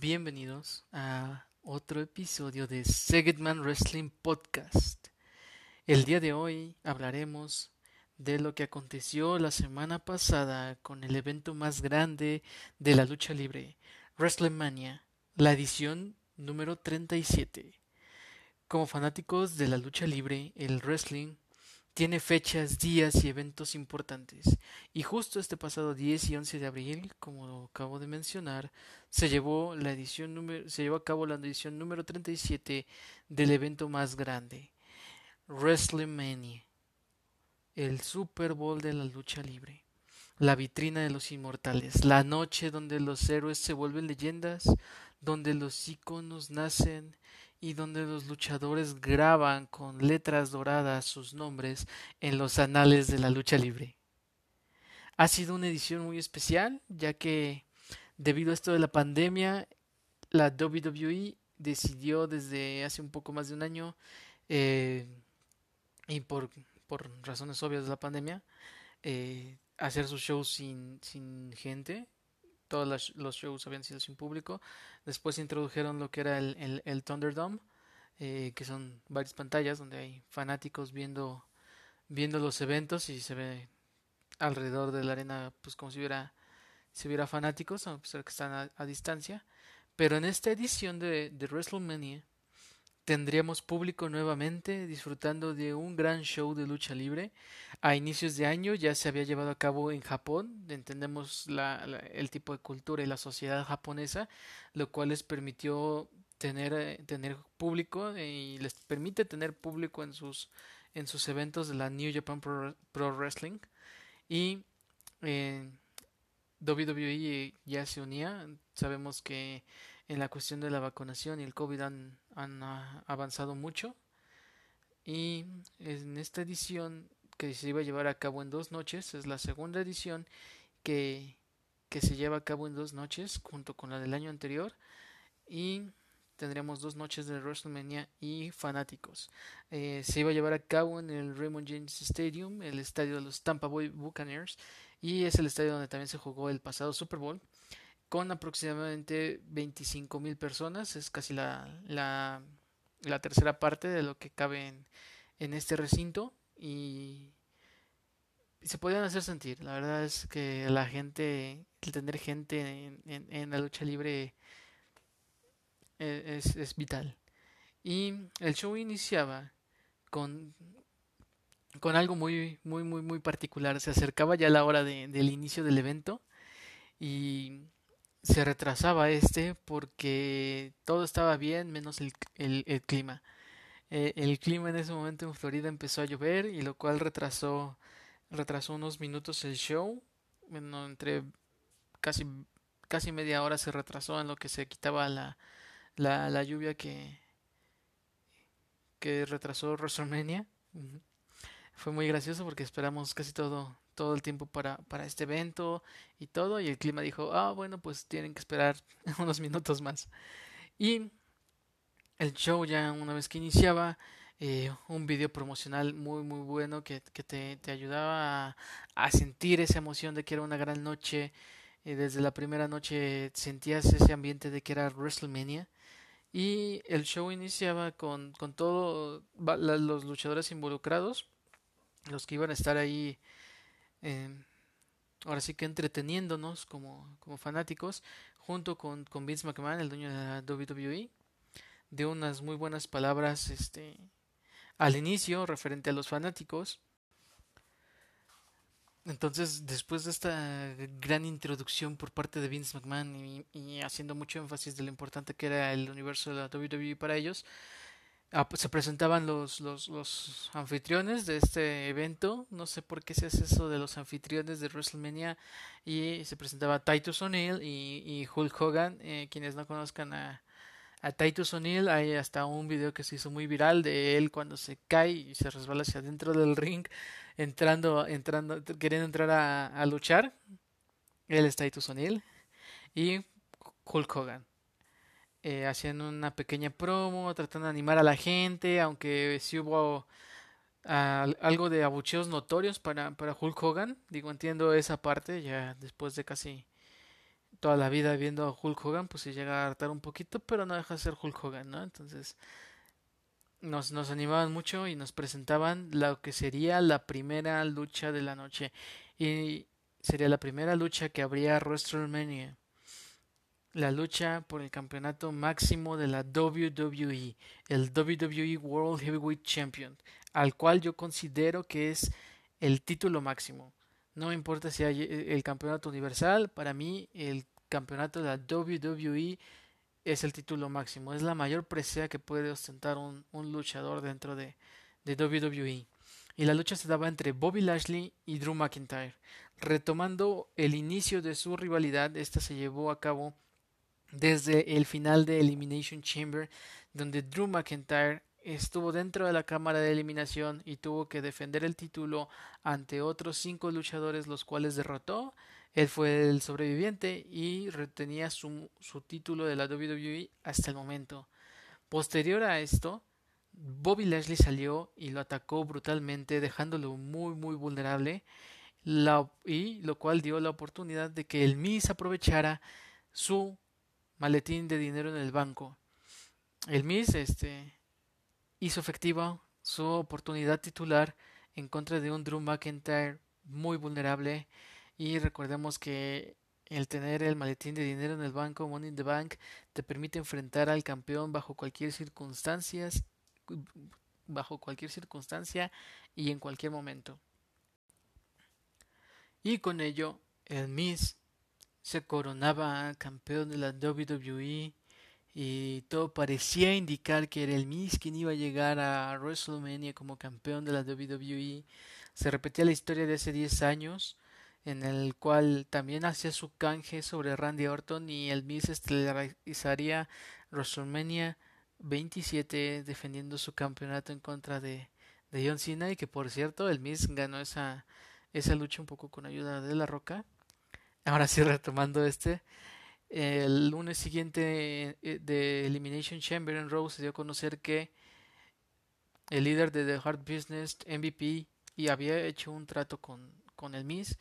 bienvenidos a otro episodio de Segedman Wrestling Podcast. El día de hoy hablaremos de lo que aconteció la semana pasada con el evento más grande de la lucha libre, WrestleMania, la edición número 37. Como fanáticos de la lucha libre, el wrestling tiene fechas, días y eventos importantes. Y justo este pasado 10 y 11 de abril, como acabo de mencionar, se llevó la edición número, se llevó a cabo la edición número 37 del evento más grande, WrestleMania, el Super Bowl de la lucha libre, la vitrina de los inmortales, la noche donde los héroes se vuelven leyendas, donde los iconos nacen y donde los luchadores graban con letras doradas sus nombres en los anales de la lucha libre. Ha sido una edición muy especial, ya que debido a esto de la pandemia, la WWE decidió desde hace un poco más de un año, eh, y por, por, razones obvias de la pandemia, eh, hacer sus shows sin, sin gente, todos los shows habían sido sin público. Después introdujeron lo que era el, Thunderdome, eh, que son varias pantallas donde hay fanáticos viendo, viendo los eventos y se ve alrededor de la arena pues como si hubiera, si hubiera fanáticos, a pesar que están a, distancia. Pero en esta edición de, de WrestleMania tendríamos público nuevamente disfrutando de un gran show de lucha libre. A inicios de año ya se había llevado a cabo en Japón, entendemos el tipo de cultura y la sociedad japonesa, lo cual les permitió tener, eh, tener público y les permite tener público en sus, en sus eventos de la New Japan Pro, Wrestling. Y eh, WWE ya se unía, sabemos que en la cuestión de la vacunación y el COVID han, ah, avanzado mucho. Y en esta edición que se iba a llevar a cabo en dos noches, es la segunda edición que, que se lleva a cabo en dos noches, junto con la del año anterior. Y tendremos dos noches de WrestleMania y fanáticos. Eh, se iba a llevar a cabo en el Raymond James Stadium, el estadio de los Tampa Bay Buccaneers, y es el estadio donde también se jugó el pasado Super Bowl con aproximadamente 25 mil personas. Es casi la, la, tercera parte de lo que cabe en, en este recinto y se podían hacer sentir. La verdad es que la gente, el tener gente en, en, la lucha libre e, es, es, vital. Y el show iniciaba con, con algo muy, muy, muy, muy particular. Se acercaba ya la hora de, del inicio del evento y se retrasaba este porque todo estaba bien menos el, el, clima. Eh, el clima en ese momento en Florida empezó a llover y lo cual retrasó retrasó unos minutos el show. Bueno, entre casi casi media hora se retrasó en lo que se quitaba la, la, la lluvia que que retrasó WrestleMania. Fue muy gracioso porque esperamos casi todo todo el tiempo para, para este evento y todo. Y el clima dijo, ah, bueno, pues tienen que esperar unos minutos más. Y el show ya una vez que iniciaba, eh, un video promocional muy muy bueno que, que te, te, ayudaba a, sentir esa emoción de que era una gran noche. y desde la primera noche sentías ese ambiente de que era WrestleMania. Y el show iniciaba con, con todos los luchadores involucrados, los que iban a estar ahí eh, ahora sí que entreteniéndonos como, como fanáticos, junto con, con Vince McMahon, el dueño de la WWE, de unas muy buenas palabras este, al inicio referente a los fanáticos. Entonces, después de esta gran introducción por parte de Vince McMahon y, y, haciendo mucho énfasis de lo importante que era el universo de la WWE para ellos, se presentaban los, los, los, anfitriones de este evento. No sé por qué se hace eso de los anfitriones de WrestleMania. Y se presentaba Titus O'Neill y, y, Hulk Hogan. Eh, quienes no conozcan a, a Titus O'Neill, hay hasta un video que se hizo muy viral de él cuando se cae y se resbala hacia adentro del ring, entrando, entrando, queriendo entrar a, a luchar. Él es Titus O'Neill y Hulk Hogan eh, haciendo una pequeña promo, tratando de animar a la gente, aunque sí hubo algo de abucheos notorios para, para Hulk Hogan. Digo, entiendo esa parte, ya después de casi toda la vida viendo a Hulk Hogan, pues se llega a hartar un poquito, pero no deja de ser Hulk Hogan, ¿no? Entonces nos, nos animaban mucho y nos presentaban lo que sería la primera lucha de la noche. Y sería la primera lucha que habría WrestleMania. La lucha por el campeonato máximo de la WWE, el WWE World Heavyweight Champion, al cual yo considero que es el título máximo. No importa si hay eh, el campeonato universal, para mí el campeonato de la WWE es el título máximo, es la mayor presea que puede ostentar un, luchador dentro de, de WWE. Y la lucha se daba entre Bobby Lashley y Drew McIntyre. Retomando el inicio de su rivalidad, esta se llevó a cabo desde el final de Elimination Chamber, donde Drew McIntyre estuvo dentro de la cámara de eliminación y tuvo que defender el título ante otros cinco luchadores los cuales derrotó. Él fue el sobreviviente y retenía su, su título de la WWE hasta el momento. Posterior a esto, Bobby Lashley salió y lo atacó brutalmente, dejándolo muy muy vulnerable, y lo cual dio la oportunidad de que el Miz aprovechara su maletín de dinero en el banco. El Miz este, hizo efectiva su oportunidad titular en contra de un Drew McIntyre muy vulnerable y recordemos que el tener el maletín de dinero en el banco Money in the Bank te permite enfrentar al campeón bajo cualquier circunstancias bajo cualquier circunstancia y en cualquier momento. Y con ello el Miz se coronaba campeón de la WWE y todo parecía indicar que era el Miz quien iba a llegar a WrestleMania como campeón de la WWE. Se repetía la historia de hace 10 años, en el cual también hacía su canje sobre Randy Orton y el Miz estelarizaría WrestleMania 27 defendiendo su campeonato en contra de, de John Cena y que por cierto el Miz ganó esa, esa lucha un poco con ayuda de La Roca. Ahora sí retomando este, el lunes siguiente eh, de Elimination Chamber en Raw se dio a conocer que el líder de The Hard Business, MVP, y había hecho un trato con, con el Miz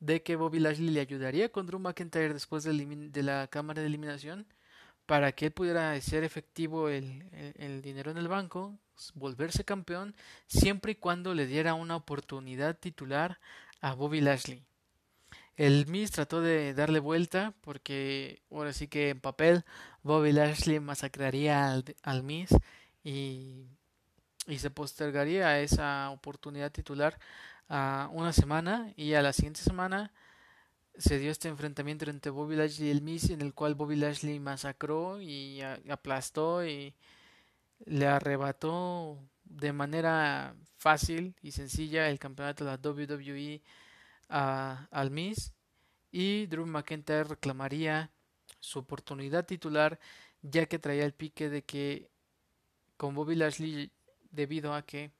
de que Bobby Lashley le ayudaría con Drew McIntyre después de, la cámara de eliminación para que él pudiera hacer efectivo el, el, dinero en el banco, volverse campeón, siempre y cuando le diera una oportunidad titular a Bobby Lashley. El Miz trató de darle vuelta porque ahora sí que en papel Bobby Lashley masacraría al, al Miz y, y se postergaría esa oportunidad titular a una semana y a la siguiente semana se dio este enfrentamiento entre Bobby Lashley y el Miz en el cual Bobby Lashley masacró y aplastó y le arrebató de manera fácil y sencilla el campeonato de la WWE al Miz y Drew McIntyre reclamaría su oportunidad titular ya que traía el pique de que con Bobby Lashley debido a que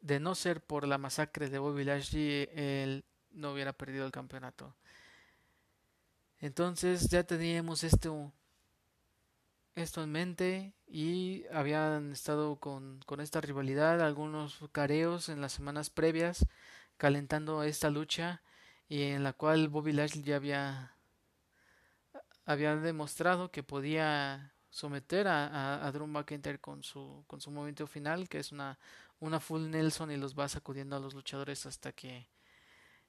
de no ser por la masacre de Bobby Lashley él no hubiera perdido el campeonato. Entonces ya teníamos esto esto en mente y habían estado con, con esta rivalidad algunos careos en las semanas previas calentando esta lucha y en la cual Bobby Lashley ya había había demostrado que podía someter a, a, Drew McIntyre con su con su movimiento final que es una una full Nelson y los va sacudiendo a los luchadores hasta que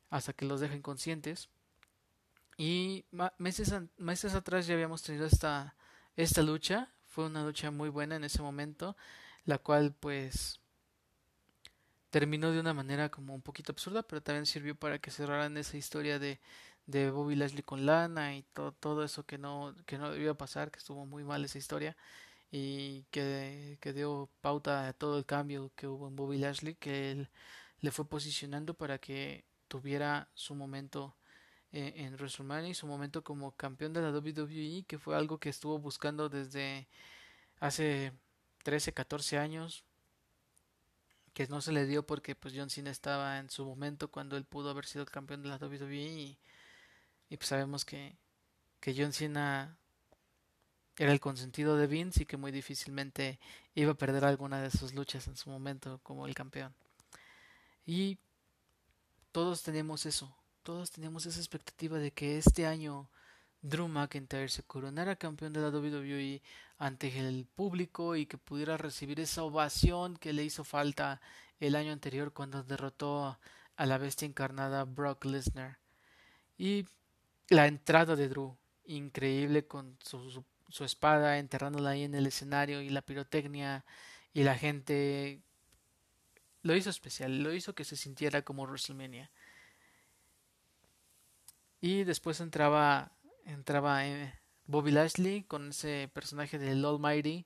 hasta que los dejen conscientes y meses meses atrás ya habíamos tenido esta esta lucha. Fue una lucha muy buena en ese momento la cual pues terminó de una manera como un poquito absurda, pero también sirvió para que cerraran esa historia de, de Bobby Lashley con Lana y todo, todo eso que no, que no debía pasar, que estuvo muy mal esa historia y que, que dio pauta a todo el cambio que hubo en Bobby Lashley, que él le fue posicionando para que tuviera su momento eh, en WrestleMania y su momento como campeón de la WWE, que fue algo que estuvo buscando desde hace 13, 14 años, que no se le dio porque pues John Cena estaba en su momento cuando él pudo haber sido el campeón de la WWE y, pues sabemos que, que John Cena era el consentido de Vince y que muy difícilmente iba a perder alguna de sus luchas en su momento como el campeón. Y todos tenemos eso, todos tenemos esa expectativa de que este año Drew McIntyre se coronara campeón de la WWE ante el público y que pudiera recibir esa ovación que le hizo falta el año anterior cuando derrotó a la bestia encarnada Brock Lesnar. Y la entrada de Drew, increíble con su, su, espada enterrándola ahí en el escenario y la pirotecnia y la gente lo hizo especial, lo hizo que se sintiera como WrestleMania. Y después entraba entraba eh, Bobby Lashley con ese personaje del Almighty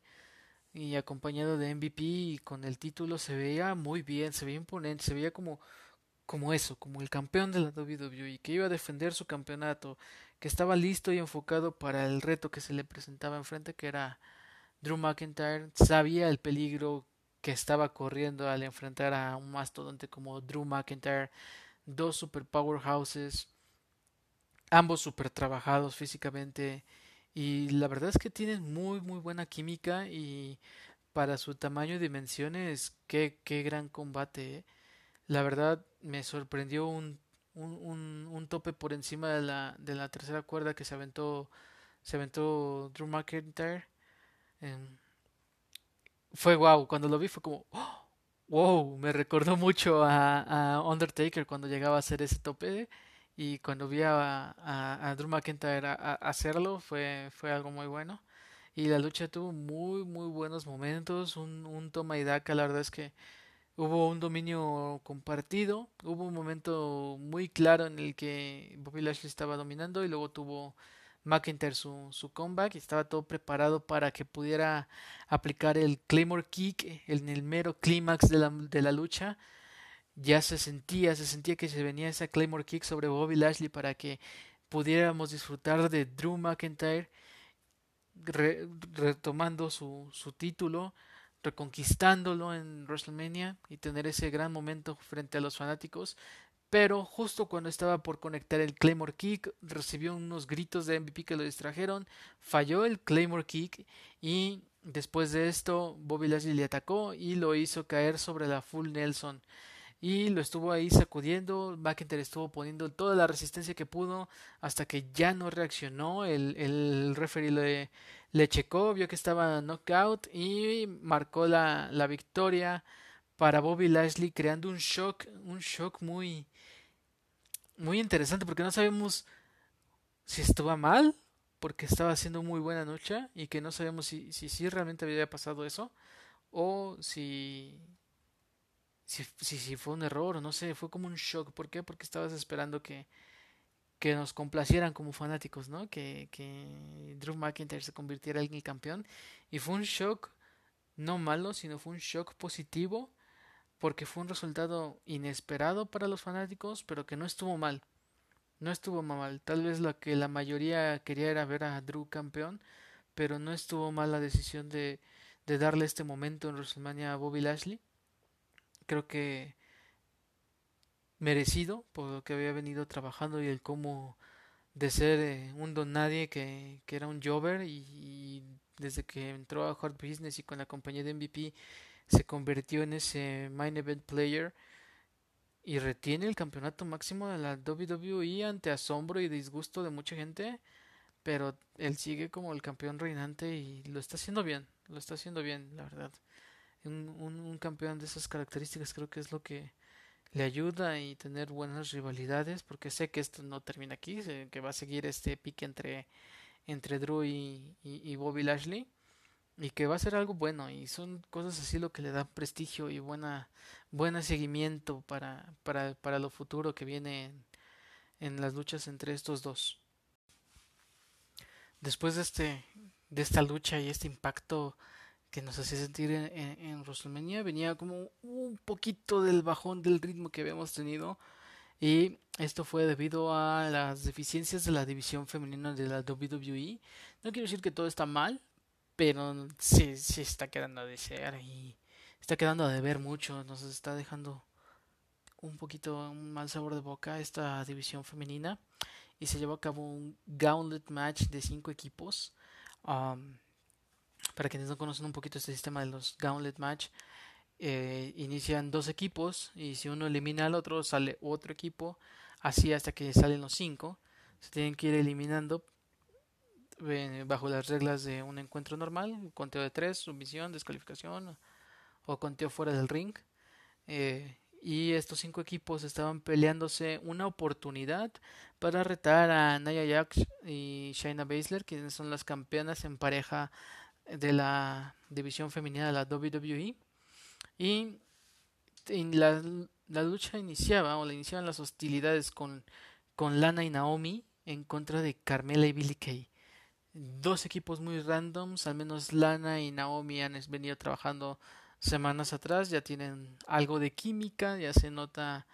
y acompañado de MVP y con el título se veía muy bien, se veía imponente, se veía como como eso, como el campeón de la WWE, que iba a defender su campeonato, que estaba listo y enfocado para el reto que se le presentaba enfrente, que era Drew McIntyre, sabía el peligro que estaba corriendo al enfrentar a un mastodonte como Drew McIntyre, dos super powerhouses, ambos super trabajados físicamente y la verdad es que tienen muy muy buena química y para su tamaño y dimensiones qué, qué gran combate. ¿eh? La verdad me sorprendió un, un, un, tope por encima de la, de la tercera cuerda que se aventó, se aventó Drew McIntyre. fue wow, cuando lo vi fue como, wow, me recordó mucho a, a, Undertaker cuando llegaba a hacer ese tope. Y cuando vi a, a, Drew McIntyre a, hacerlo fue, fue algo muy bueno. Y la lucha tuvo muy, muy buenos momentos, un, un toma y daca, la verdad es que Hubo un dominio compartido, hubo un momento muy claro en el que Bobby Lashley estaba dominando y luego tuvo McIntyre su, su comeback y estaba todo preparado para que pudiera aplicar el Claymore Kick en el mero clímax de la, de la lucha. Ya se sentía, se sentía que se venía esa Claymore Kick sobre Bobby Lashley para que pudiéramos disfrutar de Drew McIntyre retomando su, su título reconquistándolo en WrestleMania y tener ese gran momento frente a los fanáticos. Pero justo cuando estaba por conectar el Claymore Kick, recibió unos gritos de MVP que lo distrajeron, falló el Claymore Kick y después de esto Bobby Lashley le atacó y lo hizo caer sobre la Full Nelson y lo estuvo ahí sacudiendo. McIntyre estuvo poniendo toda la resistencia que pudo hasta que ya no reaccionó. El, el referee le, checó, vio que estaba knockout y marcó la, la victoria para Bobby Lashley, creando un shock, un shock muy, muy interesante porque no sabemos si estuvo mal porque estaba haciendo muy buena noche y que no sabemos si, si realmente había pasado eso o si si, si, fue un error o no sé, fue como un shock. ¿Por qué? Porque estabas esperando que, que nos complacieran como fanáticos, ¿no? Que, que Drew McIntyre se convirtiera en el campeón. Y fue un shock no malo, sino fue un shock positivo porque fue un resultado inesperado para los fanáticos, pero que no estuvo mal. No estuvo mal. Tal vez lo que la mayoría quería era ver a Drew campeón, pero no estuvo mal la decisión de, de darle este momento en WrestleMania a Bobby Lashley creo que merecido por lo que había venido trabajando y el cómo de ser eh, un don nadie que, que era un jobber y, desde que entró a Hard Business y con la compañía de MVP se convirtió en ese main event player y retiene el campeonato máximo de la WWE ante asombro y disgusto de mucha gente pero él sigue como el campeón reinante y lo está haciendo bien lo está haciendo bien la verdad un, campeón de esas características creo que es lo que le ayuda y tener buenas rivalidades porque sé que esto no termina aquí que va a seguir este pique entre entre Drew y, Bobby Lashley y que va a ser algo bueno y son cosas así lo que le da prestigio y buena buen seguimiento para, para, para lo futuro que viene en, en las luchas entre estos dos. Después de este de esta lucha y este impacto que nos hacía sentir en, en, WrestleMania venía como un poquito del bajón del ritmo que habíamos tenido y esto fue debido a las deficiencias de la división femenina de la WWE. No quiero decir que todo está mal, pero sí, sí está quedando a desear y está quedando a deber mucho. Nos está dejando un poquito un mal sabor de boca esta división femenina y se llevó a cabo un gauntlet match de cinco equipos. Um, para quienes no conocen un poquito este sistema de los Gauntlet Match, eh, inician dos equipos y si uno elimina al otro sale otro equipo, así hasta que salen los cinco. Se tienen que ir eliminando eh, bajo las reglas de un encuentro normal, conteo de tres, sumisión, descalificación o conteo fuera del ring. Eh, y estos cinco equipos estaban peleándose una oportunidad para retar a Nia Jax y Shayna Baszler, quienes son las campeonas en pareja de la división femenina de la WWE. Y la, la lucha iniciaba o la iniciaban las hostilidades con, con Lana y Naomi en contra de Carmela y Billy Kay. Dos equipos muy randoms, al menos Lana y Naomi han venido trabajando semanas atrás, ya tienen algo de química, ya se nota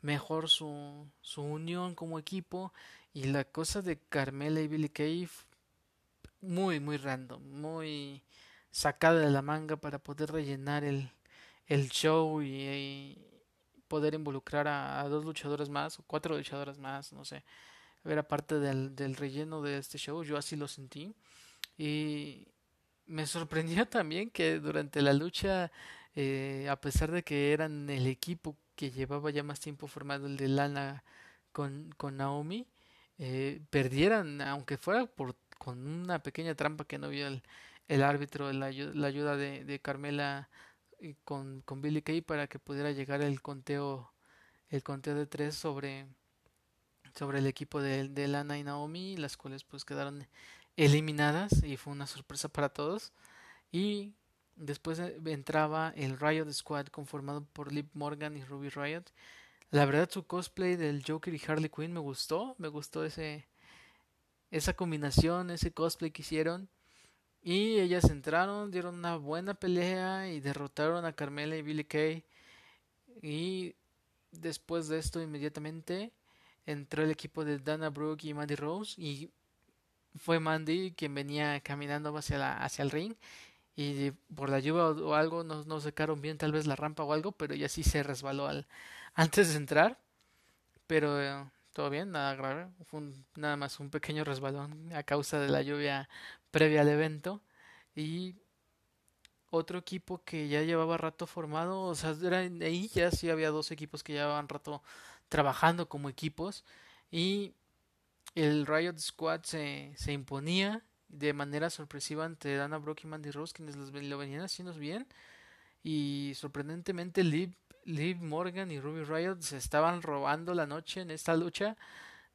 mejor su, su unión como equipo y la cosa de Carmela y Billy Kay muy muy random, muy sacada de la manga para poder rellenar el, el show y, poder involucrar a, dos luchadores más o cuatro luchadoras más, no sé, era parte del, del relleno de este show, yo así lo sentí. Y me sorprendió también que durante la lucha, eh, a pesar de que eran el equipo que llevaba ya más tiempo formado, el de Lana con, con Naomi, eh, perdieran, aunque fuera por con una pequeña trampa que no vio el, árbitro, la, ayuda de, Carmela con, Billy Kay para que pudiera llegar el conteo el conteo de tres sobre sobre el equipo de, de Lana y Naomi, las cuales pues quedaron eliminadas y fue una sorpresa para todos. Y después eh, entraba el Riot Squad conformado por Liv Morgan y Ruby Riot. La verdad su cosplay del Joker y Harley Quinn me gustó, me gustó ese esa combinación, ese cosplay que hicieron. Y ellas entraron, dieron una buena pelea y derrotaron a Carmela y Billy Kay. Y después de esto inmediatamente entró el equipo de Dana Brooke y Mandy Rose y fue Mandy quien venía caminando hacia, la, hacia el ring y por la lluvia o, algo no, no secaron bien tal vez la rampa o algo, pero ya sí se resbaló al, antes de entrar. Pero eh, todo bien, nada grave, fue nada más un pequeño resbalón a causa de la lluvia previa al evento. Y otro equipo que ya llevaba rato formado, o sea, era, ahí ya sí había dos equipos que llevaban rato trabajando como equipos y el Riot Squad se, se imponía de manera sorpresiva ante Dana Brooke y Mandy Rose, quienes lo venían haciendo bien. Y sorprendentemente Liv, Liv Morgan y Ruby Riot se estaban robando la noche en esta lucha.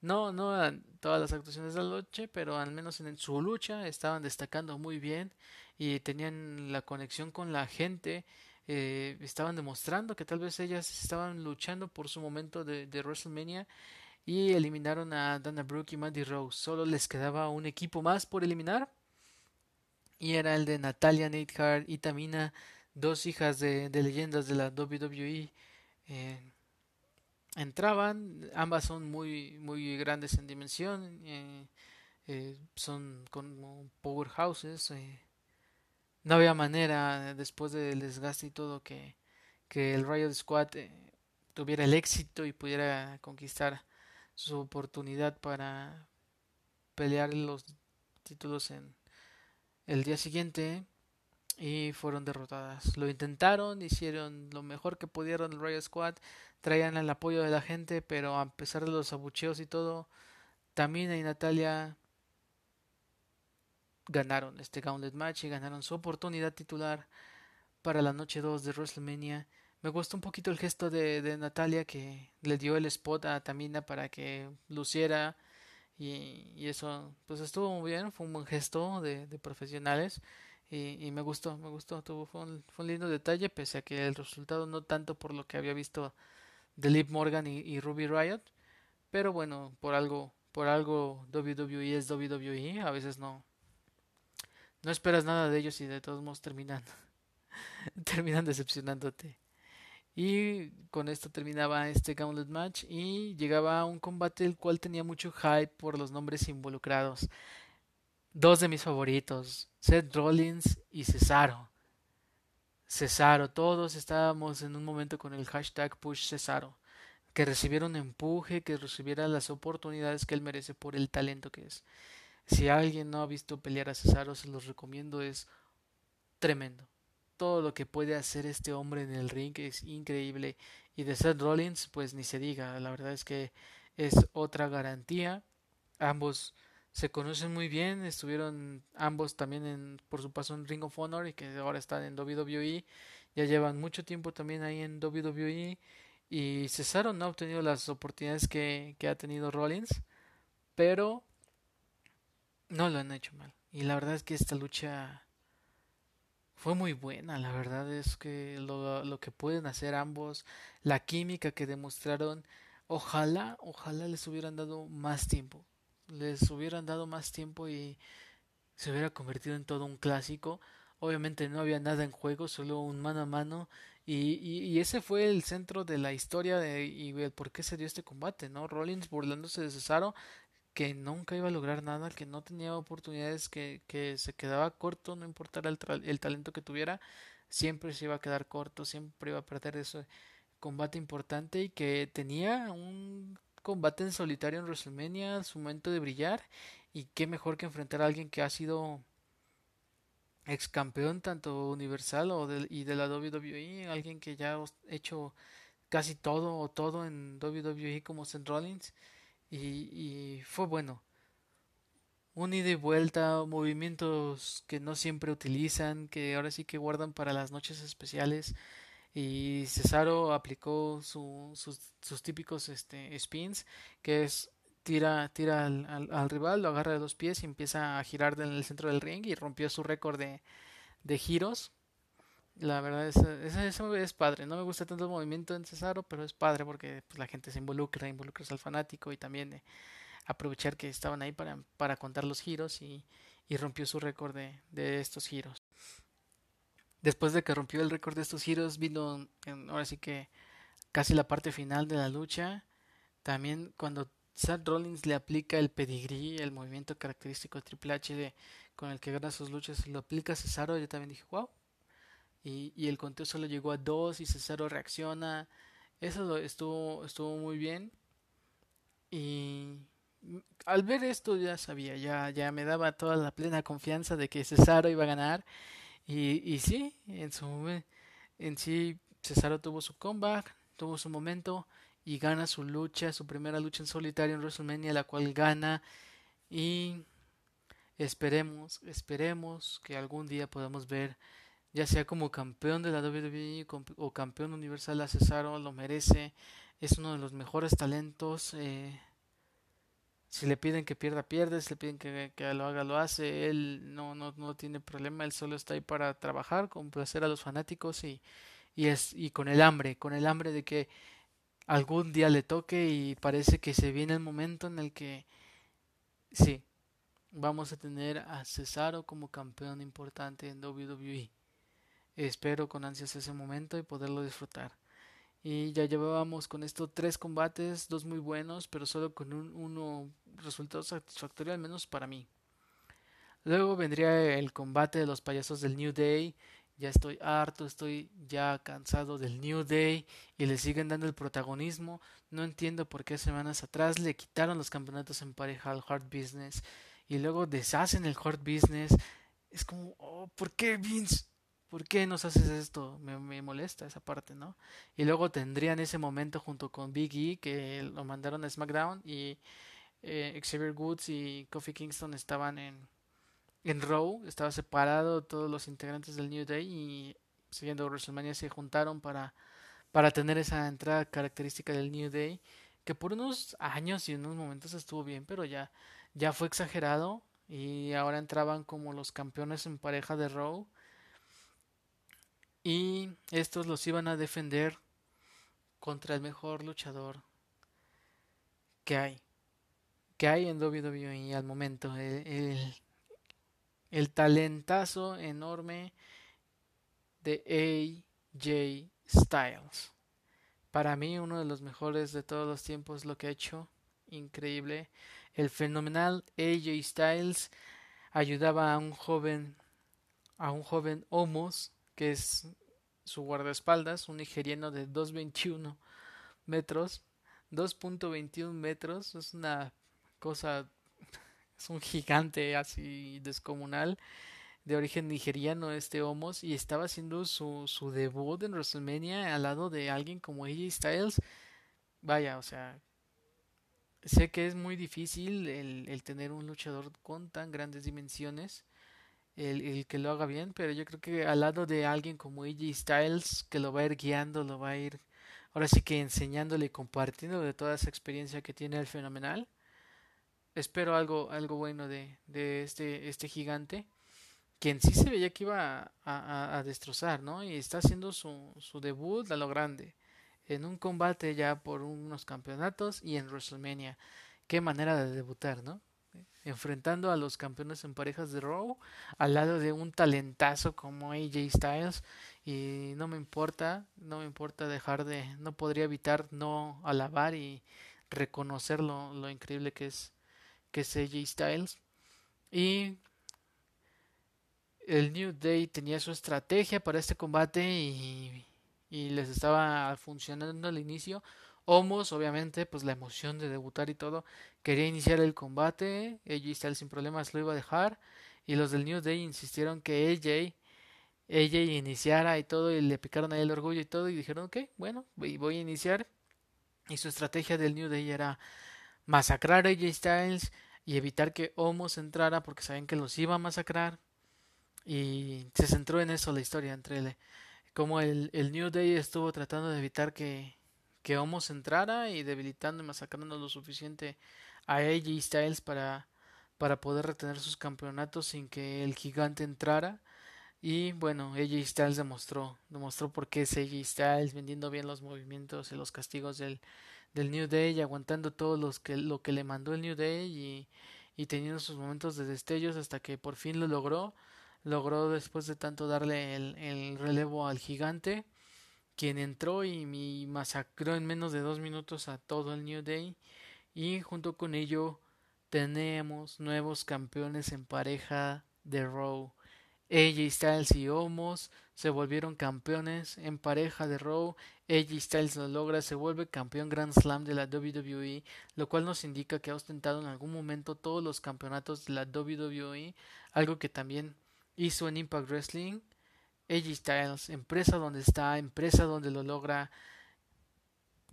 No, no todas las actuaciones de la noche, pero al menos en su lucha estaban destacando muy bien y tenían la conexión con la gente. Eh, estaban demostrando que tal vez ellas estaban luchando por su momento de, WrestleMania y eliminaron a Dana Brooke y Mandy Rose. Solo les quedaba un equipo más por eliminar y era el de Natalia Neidhart y Tamina, dos hijas de, leyendas de la WWE. Eh, entraban, ambas son muy, muy grandes en dimensión, eh, eh, son como powerhouses. no había manera, después del desgaste y todo, que, que el Riot Squad tuviera el éxito y pudiera conquistar su oportunidad para pelear los títulos en el día siguiente y fueron derrotadas. Lo intentaron, hicieron lo mejor que pudieron el Royal Squad, traían el apoyo de la gente, pero a pesar de los abucheos y todo, Tamina y Natalia ganaron este Gauntlet Match y ganaron su oportunidad titular para la noche 2 de WrestleMania me gustó un poquito el gesto de, de Natalia que le dio el spot a Tamina para que luciera y, y eso pues estuvo muy bien, fue un buen gesto de, de profesionales y, y, me gustó, me gustó, tuvo, fue, un, lindo detalle pese a que el resultado no tanto por lo que había visto de Liv Morgan y, y Ruby Riot, pero bueno, por algo, por algo WWE es WWE, a veces no, no esperas nada de ellos y de todos modos terminan, terminan decepcionándote. Y con esto terminaba este Gauntlet Match y llegaba a un combate el cual tenía mucho hype por los nombres involucrados. Dos de mis favoritos, Seth Rollins y Cesaro. Cesaro, todos estábamos en un momento con el hashtag Push Cesaro, que recibieron empuje, que recibiera las oportunidades que él merece por el talento que es. Si alguien no ha visto pelear a Cesaro, se los recomiendo, es tremendo todo lo que puede hacer este hombre en el ring es increíble. Y de Seth Rollins, pues ni se diga. La verdad es que es otra garantía. Ambos se conocen muy bien, estuvieron ambos también en, por su paso en Ring of Honor y que ahora están en WWE, ya llevan mucho tiempo también ahí en WWE y Cesaro no ha obtenido las oportunidades que, que ha tenido Rollins, pero no lo han hecho mal. Y la verdad es que esta lucha fue muy buena, la verdad es que lo, lo que pueden hacer ambos, la química que demostraron, ojalá, ojalá les hubieran dado más tiempo, les hubieran dado más tiempo y se hubiera convertido en todo un clásico. Obviamente no había nada en juego, solo un mano a mano y, y, ese fue el centro de la historia de, y el por qué se dio este combate, ¿no? Rollins burlándose de Cesaro, que nunca iba a lograr nada, que no tenía oportunidades, que, que se quedaba corto, no importara el, el, talento que tuviera, siempre se iba a quedar corto, siempre iba a perder ese combate importante y que tenía un combate en solitario en WrestleMania, su momento de brillar y qué mejor que enfrentar a alguien que ha sido ex campeón tanto universal o de, y de la WWE, alguien que ya ha hecho casi todo o todo en WWE como Seth Rollins y, fue bueno. Un ida y vuelta, movimientos que no siempre utilizan, que ahora sí que guardan para las noches especiales. Y Cesaro aplicó sus, sus, típicos este, spins, que es tira, tira al, al, rival, lo agarra de los pies y empieza a girar en el centro del ring y rompió su récord de, giros la verdad, eso, es padre. No me gusta tanto el movimiento en Cesaro, pero es padre porque pues, la gente se involucra, involucra al fanático y también aprovechar que estaban ahí para, contar los giros y, rompió su récord de, estos giros. Después de que rompió el récord de estos giros, vino ahora sí que casi la parte final de la lucha. También cuando Seth Rollins le aplica el pedigrí, el movimiento característico Triple H con el que gana sus luchas, lo aplica Cesaro, yo también dije, wow, y, el conteo solo llegó a dos y Cesaro reacciona. Eso estuvo, estuvo muy bien. Y al ver esto ya sabía, ya, ya me daba toda la plena confianza de que Cesaro iba a ganar. Y, y sí, en su en sí Cesaro tuvo su comeback, tuvo su momento y gana su lucha, su primera lucha en solitario en WrestleMania, la cual gana. Y esperemos, esperemos que algún día podamos ver ya sea como campeón de la WWE o campeón universal a Cesaro, lo merece, es uno de los mejores talentos. Eh, si le piden que pierda, pierde, si le piden que, lo haga, lo hace, él no, no, no tiene problema, él solo está ahí para trabajar, complacer a los fanáticos y, y, es, y con el hambre, con el hambre de que algún día le toque y parece que se viene el momento en el que sí, vamos a tener a Cesaro como campeón importante en WWE. Espero con ansias ese momento y poderlo disfrutar. Y ya llevábamos con esto tres combates, dos muy buenos, pero solo con un uno resultado satisfactorio, al menos para mí. Luego vendría el combate de los payasos del New Day. Ya estoy harto, estoy ya cansado del New Day y le siguen dando el protagonismo. No entiendo por qué semanas atrás le quitaron los campeonatos en pareja al Hard Business y luego deshacen el Hard Business. Es como, oh, ¿por qué Vince? ¿Por qué nos haces esto? Me, molesta esa parte, ¿no? Y luego tendrían ese momento junto con Big E, que lo mandaron a SmackDown, y eh, Xavier Woods y Kofi Kingston estaban en, en Raw, estaba separado todos los integrantes del New Day, y siguiendo WrestleMania se juntaron para, para tener esa entrada característica del New Day, que por unos años y unos momentos estuvo bien, pero ya, ya fue exagerado, y ahora entraban como los campeones en pareja de Raw y estos los iban a defender contra el mejor luchador que hay. Que hay en WWE al momento. El, el, talentazo enorme de AJ Styles. Para mí uno de los mejores de todos los tiempos lo que ha hecho. Increíble. El fenomenal AJ Styles ayudaba a un joven a un joven Homos que es su guardaespaldas, un nigeriano de 2.21 metros, 2.21 metros, es una cosa, es un gigante así descomunal, de origen nigeriano este Homos, y estaba haciendo su, su debut en WrestleMania al lado de alguien como AJ Styles. Vaya, o sea, sé que es muy difícil el, el tener un luchador con tan grandes dimensiones, el, el, que lo haga bien, pero yo creo que al lado de alguien como AJ Styles, que lo va a ir guiando, lo va a ir ahora sí que enseñándole y compartiendo de toda esa experiencia que tiene el fenomenal. Espero algo, algo bueno de, de este, este gigante, quien sí se veía que iba a, a, destrozar, ¿no? Y está haciendo su, su debut a lo grande, en un combate ya por unos campeonatos y en WrestleMania. Qué manera de debutar, ¿no? Enfrentando a los campeones en parejas de Raw al lado de un talentazo como AJ Styles y no me importa, no me importa dejar de, no podría evitar no alabar y reconocer lo, lo increíble que es que AJ Styles. Y el New Day tenía su estrategia para este combate y, y les estaba funcionando al inicio Homos, obviamente, pues la emoción de debutar y todo, quería iniciar el combate, AJ Styles sin problemas lo iba a dejar, y los del New Day insistieron que AJ, AJ iniciara y todo, y le picaron ahí el orgullo y todo, y dijeron, ok, bueno, voy a iniciar, y su estrategia del New Day era masacrar a AJ Styles y evitar que Homos entrara porque sabían que los iba a masacrar, y se centró en eso la historia entre él, como el New Day estuvo tratando de evitar que que Homos entrara y debilitando y masacrando lo suficiente a AJ Styles para, para poder retener sus campeonatos sin que el gigante entrara. Y bueno, AJ Styles demostró, demostró por qué es AJ Styles, vendiendo bien los movimientos y los castigos del, del New Day y aguantando todo los que, lo que le mandó el New Day y, y teniendo sus momentos de destellos hasta que por fin lo logró. Logró después de tanto darle el, el relevo al gigante quien entró y, me masacró en menos de dos minutos a todo el New Day y junto con ello tenemos nuevos campeones en pareja de Raw. AJ Styles y Omos se volvieron campeones en pareja de Raw. AJ Styles lo logra, se vuelve campeón Grand Slam de la WWE, lo cual nos indica que ha ostentado en algún momento todos los campeonatos de la WWE, algo que también hizo en Impact Wrestling Styles, empresa donde está, empresa donde lo logra.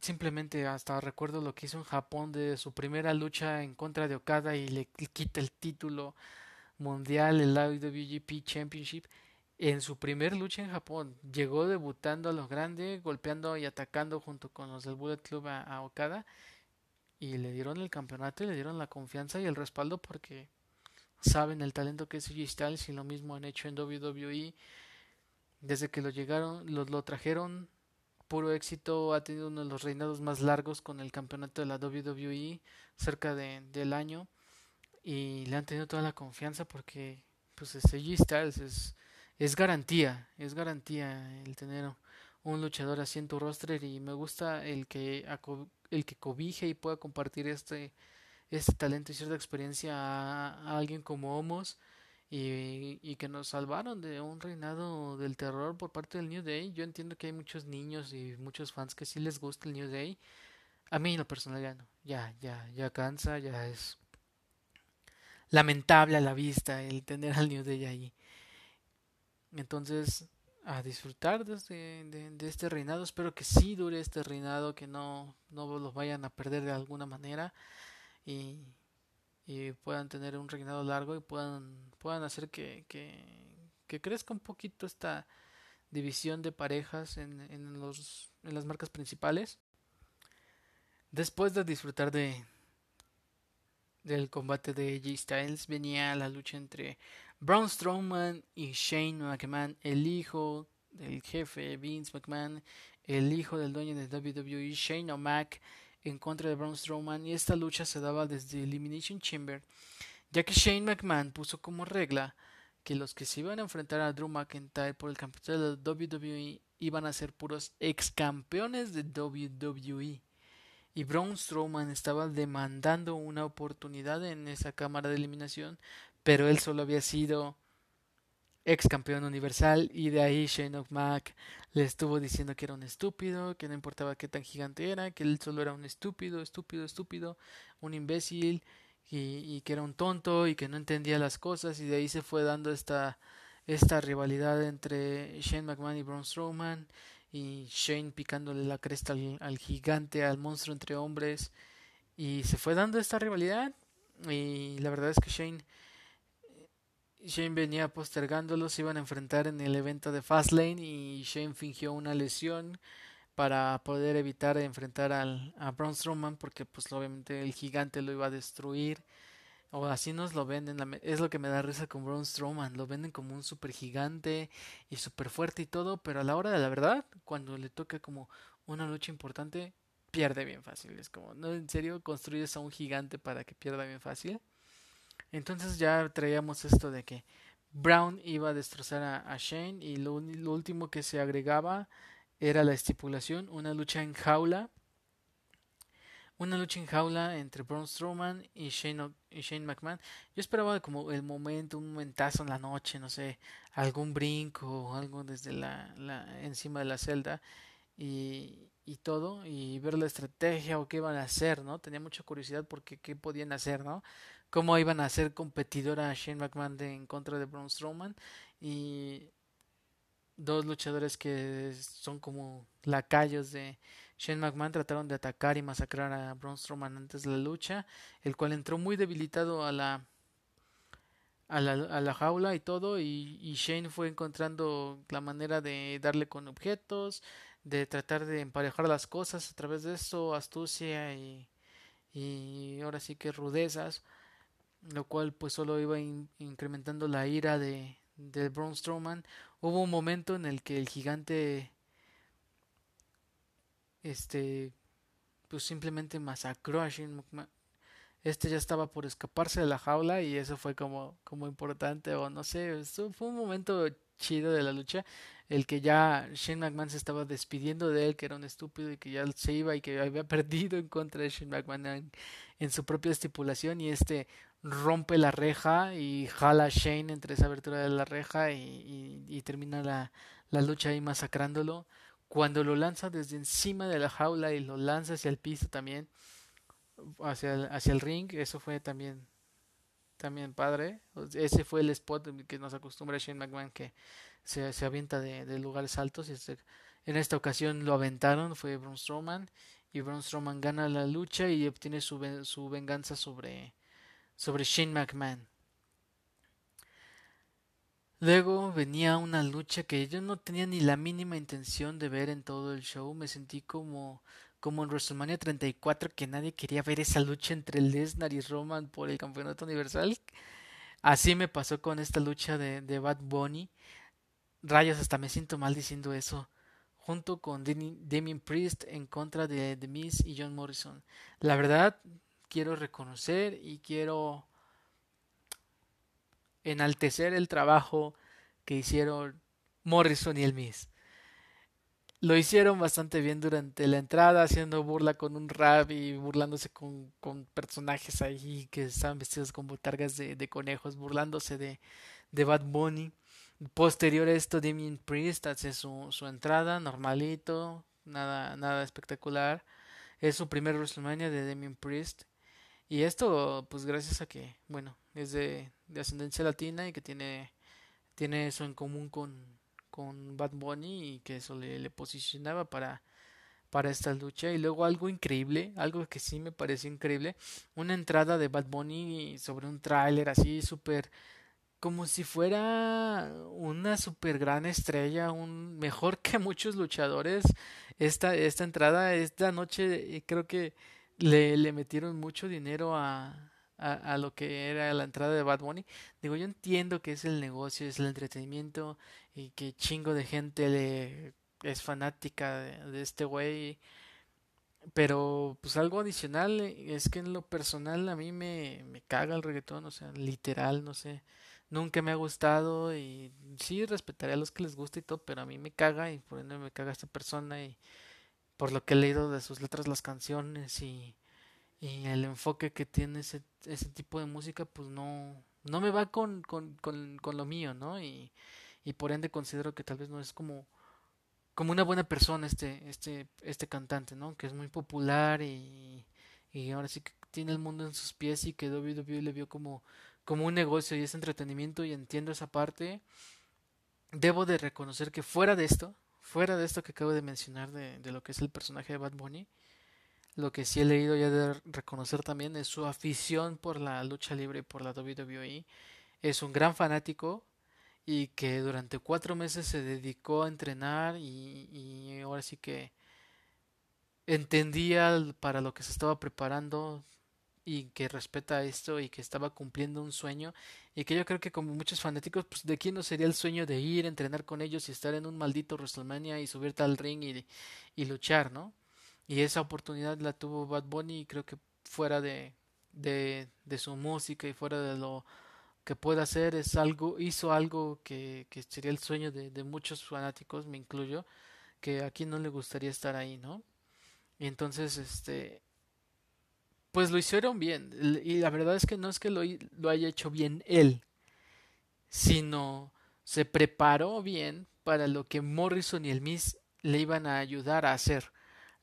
Simplemente hasta recuerdo lo que hizo en Japón de su primera lucha en contra de Okada y le quita el título mundial, el IWGP Championship. En su primer lucha en Japón, llegó debutando a lo grande, golpeando y atacando junto con los del Bullet Club a, Okada. Y le dieron el campeonato y le dieron la confianza y el respaldo porque saben el talento que es Styles y lo mismo han hecho en WWE desde que lo llegaron, lo, lo trajeron, puro éxito, ha tenido uno de los reinados más largos con el campeonato de la WWE, cerca de, del año, y le han tenido toda la confianza porque pues G-Styles es, es garantía, es garantía el tener un luchador así en tu roster y me gusta el que el que cobije y pueda compartir este este talento y cierta experiencia a alguien como Homos y, que nos salvaron de un reinado del terror por parte del New Day. Yo entiendo que hay muchos niños y muchos fans que sí les gusta el New Day. A mí en lo personal ya no, ya, ya, ya cansa, ya es lamentable a la vista el tener al New Day ahí. Entonces, a disfrutar de este, de este reinado. Espero que sí dure este reinado, que no, no lo vayan a perder de alguna manera. Y, y puedan tener un reinado largo y puedan, puedan hacer que, que, que crezca un poquito esta división de parejas en, en, los, en las marcas principales. Después de disfrutar de del combate de G Styles venía la lucha entre Braun Strowman y Shane McMahon, el hijo del jefe Vince McMahon, el hijo del dueño de WWE Shane O'Mac en contra de Braun Strowman y esta lucha se daba desde Elimination Chamber, ya que Shane McMahon puso como regla que los que se iban a enfrentar a Drew McIntyre por el campeonato de WWE iban a ser puros ex campeones de WWE. Y Braun Strowman estaba demandando una oportunidad en esa cámara de eliminación, pero él solo había sido ex campeón universal y de ahí Shane O'Mac le estuvo diciendo que era un estúpido, que no importaba qué tan gigante era, que él solo era un estúpido, estúpido, estúpido, un imbécil y, y, que era un tonto y que no entendía las cosas y de ahí se fue dando esta esta rivalidad entre Shane McMahon y Braun Strowman y Shane picándole la cresta al, al gigante, al monstruo entre hombres Y se fue dando esta rivalidad y la verdad es que Shane Shane venía postergándolo, se iban a enfrentar en el evento de Fastlane y Shane fingió una lesión para poder evitar enfrentar al, a Braun Strowman porque pues obviamente el gigante lo iba a destruir. O así nos lo venden es lo que me da risa con Braun Strowman lo venden como un super gigante y super fuerte y todo pero a la hora de la verdad cuando le toca como una lucha importante pierde bien fácil. Es como no en serio construyes a un gigante para que pierda bien fácil entonces ya traíamos esto de que Brown iba a destrozar a, Shane y lo, último que se agregaba era la estipulación, una lucha en jaula. Una lucha en jaula entre Braun Strowman y Shane, y Shane McMahon. Yo esperaba como el momento, un momentazo en la noche, no sé, algún brinco o algo desde la, la encima de la celda y, y todo y ver la estrategia o qué iban a hacer, ¿no? Tenía mucha curiosidad porque qué podían hacer, ¿no? Cómo iban a ser competidora Shane McMahon en contra de Braun Strowman. Y dos luchadores que son como lacayos de Shane McMahon trataron de atacar y masacrar a Braun Strowman antes de la lucha, el cual entró muy debilitado a la a la, a la jaula y todo y, y, Shane fue encontrando la manera de darle con objetos, de tratar de emparejar las cosas a través de eso, astucia y, y ahora sí que rudezas lo cual pues solo iba incrementando la ira de, de Braun Strowman. Hubo un momento en el que el gigante este pues simplemente masacró a Shane McMahon. Este ya estaba por escaparse de la jaula y eso fue como, como importante o no sé, fue un momento chido de la lucha, el que ya Shane McMahon se estaba despidiendo de él, que era un estúpido y que ya se iba y que había perdido en contra de Shane McMahon en su propia estipulación y este rompe la reja y jala a Shane entre esa abertura de la reja y, termina la, la, lucha ahí masacrándolo. Cuando lo lanza desde encima de la jaula y lo lanza hacia el piso también, hacia el, hacia el ring, eso fue también también padre. Ese fue el spot que nos acostumbra Shane McMahon que se, se avienta de, de, lugares altos. Y este, en esta ocasión lo aventaron, fue Braun Strowman. Y Braun Strowman gana la lucha y obtiene su, su venganza sobre, sobre Shane McMahon. Luego venía una lucha que yo no tenía ni la mínima intención de ver en todo el show. Me sentí como, como en WrestleMania 34 que nadie quería ver esa lucha entre Lesnar y Roman por el campeonato universal. Así me pasó con esta lucha de, de Bad Bunny. Rayos, hasta me siento mal diciendo eso. Junto con Damien Priest en contra de The Miz y John Morrison. La verdad, quiero reconocer y quiero enaltecer el trabajo que hicieron Morrison y el Miss. Lo hicieron bastante bien durante la entrada, haciendo burla con un rap y burlándose con, con personajes ahí que estaban vestidos con botargas de, de conejos, burlándose de, de, Bad Bunny. Posterior a esto, Damien Priest hace su, su entrada normalito, nada, nada espectacular. Es su primer WrestleMania de Damien Priest. Y esto, pues gracias a que, bueno, es de, de ascendencia latina y que tiene, tiene eso en común con, con Bad Bunny y que eso le, posicionaba para, para esta lucha. Y luego algo increíble, algo que sí me pareció increíble, una entrada de Bad Bunny sobre un tráiler así súper como si fuera una super gran estrella, un mejor que muchos luchadores. Esta, esta entrada, esta noche creo que le, le metieron mucho dinero a, a, lo que era la entrada de Bad Bunny. Digo, yo entiendo que es el negocio, es el entretenimiento y que chingo de gente le es fanática de, este güey. Pero pues algo adicional es que en lo personal a mí me, me caga el reggaetón, o sea, literal, no sé. Nunca me ha gustado y sí respetaré a los que les gusta y todo, pero a mí me caga y por ende me caga esta persona y por lo que he leído de sus letras, las canciones y, y el enfoque que tiene ese, tipo de música, pues no, no me va con, con, con, lo mío, ¿no? Y, por ende considero que tal vez no es como como una buena persona este este este cantante no que es muy popular y, y ahora sí que tiene el mundo en sus pies y que WWE le vio como como un negocio y es entretenimiento y entiendo esa parte debo de reconocer que fuera de esto fuera de esto que acabo de mencionar de, de, lo que es el personaje de Bad Bunny, lo que sí he leído ya de reconocer también es su afición por la lucha libre y por la WWE. Es un gran fanático y que durante cuatro meses se dedicó a entrenar y, y ahora sí que entendía para lo que se estaba preparando y que respeta esto y que estaba cumpliendo un sueño y que yo creo que como muchos fanáticos pues de quién no sería el sueño de ir entrenar con ellos y estar en un maldito WrestleMania y subirte al ring y, y luchar no y esa oportunidad la tuvo Bad Bunny y creo que fuera de, de, de su música y fuera de lo que pueda hacer es algo hizo algo que, que sería el sueño de, de muchos fanáticos me incluyo que a quien no le gustaría estar ahí no y entonces este pues lo hicieron bien. Y la verdad es que no es que lo, lo haya hecho bien él, sino se preparó bien para lo que Morrison y el Miss le iban a ayudar a hacer.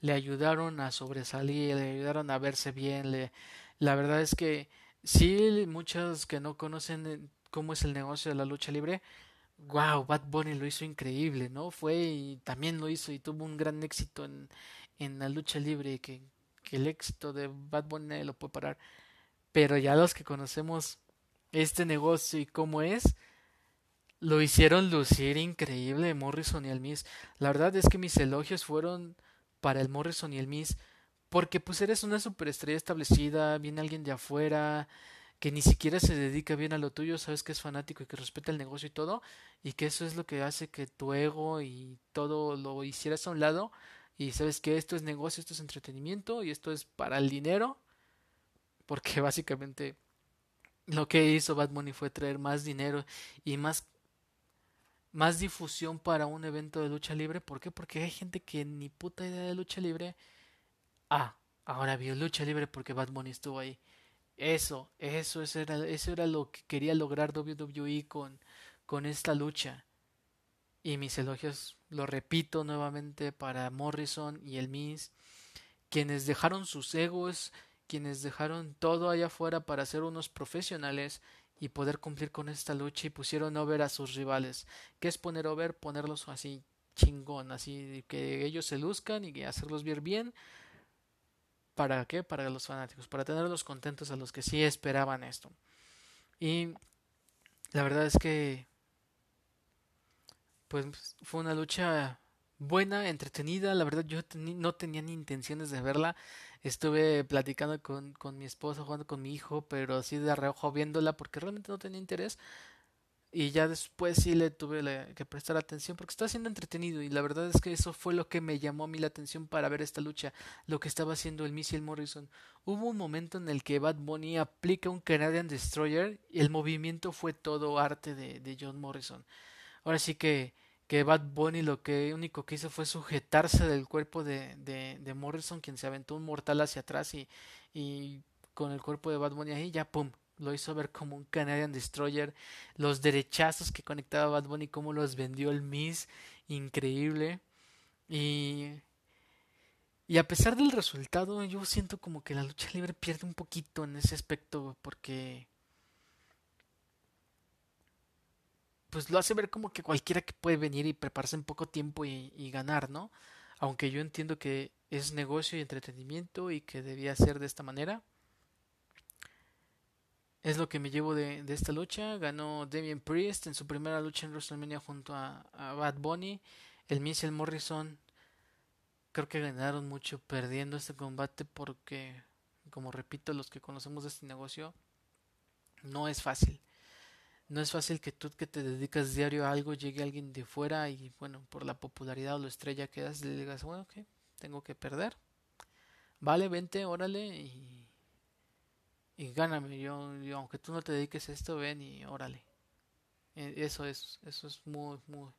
Le ayudaron a sobresalir, le ayudaron a verse bien. Le... La verdad es que sí, muchos que no conocen eh, cómo es el negocio de la lucha libre, wow, Bad Bunny lo hizo increíble, ¿no? Fue y también lo hizo y tuvo un gran éxito en, en la lucha libre que que el éxito de Bad Bunny lo puede parar. Pero ya los que conocemos este negocio y cómo es, lo hicieron lucir increíble Morrison y el Miss. La verdad es que mis elogios fueron para el Morrison y el Miss porque pues eres una superestrella establecida, viene alguien de afuera que ni siquiera se dedica bien a lo tuyo, sabes que es fanático y que respeta el negocio y todo, y que eso es lo que hace que tu ego y todo lo hicieras a un lado y sabes que esto es negocio, esto es entretenimiento y esto es para el dinero, porque básicamente lo que hizo Bad Bunny fue traer más dinero y más más difusión para un evento de lucha libre. ¿Por qué? Porque hay gente que ni puta idea de lucha libre. Ah, ahora vio lucha libre porque Bad Bunny estuvo ahí. Eso, eso, eso era, eso era lo que quería lograr WWE con, con esta lucha. Y mis elogios, lo repito nuevamente, para Morrison y el Miss, quienes dejaron sus egos, quienes dejaron todo allá afuera para ser unos profesionales y poder cumplir con esta lucha y pusieron over a sus rivales. ¿Qué es poner over? Ponerlos así chingón, así que ellos se luzcan y hacerlos ver bien. ¿Para qué? Para los fanáticos, para tenerlos contentos a los que sí esperaban esto. Y la verdad es que pues fue una lucha buena, entretenida. La verdad yo no tenía ni intenciones de verla. Estuve platicando con, con mi esposa, jugando con mi hijo, pero así de reojo viéndola porque realmente no tenía interés. Y ya después sí le tuve que prestar atención porque estaba siendo entretenido y la verdad es que eso fue lo que me llamó a mí la atención para ver esta lucha, lo que estaba haciendo el Missile Morrison. Hubo un momento en el que Bad Bunny aplica un Canadian Destroyer y el movimiento fue todo arte de, de John Morrison. Ahora sí que que Bad Bunny lo que único que hizo fue sujetarse del cuerpo de, de, Morrison, quien se aventó un mortal hacia atrás y, y con el cuerpo de Bad Bunny ahí ya pum, lo hizo ver como un Canadian Destroyer, los derechazos que conectaba Bad Bunny, cómo los vendió el Miss, increíble. Y, y a pesar del resultado, yo siento como que la lucha libre pierde un poquito en ese aspecto, porque pues lo hace ver como que cualquiera que puede venir y prepararse en poco tiempo y, ganar, ¿no? Aunque yo entiendo que es negocio y entretenimiento y que debía ser de esta manera. Es lo que me llevo de, esta lucha. Ganó Damien Priest en su primera lucha en WrestleMania junto a, Bad Bunny. El Miz Morrison creo que ganaron mucho perdiendo este combate porque, como repito, los que conocemos de este negocio, no es fácil no es fácil que tú que te dedicas diario a algo llegue alguien de fuera y bueno, por la popularidad o la estrella que das, le digas, bueno, ok, tengo que perder. Vale, vente, órale y, y gáname. Yo, yo, aunque tú no te dediques a esto, ven y órale. E, eso es, eso es muy, muy,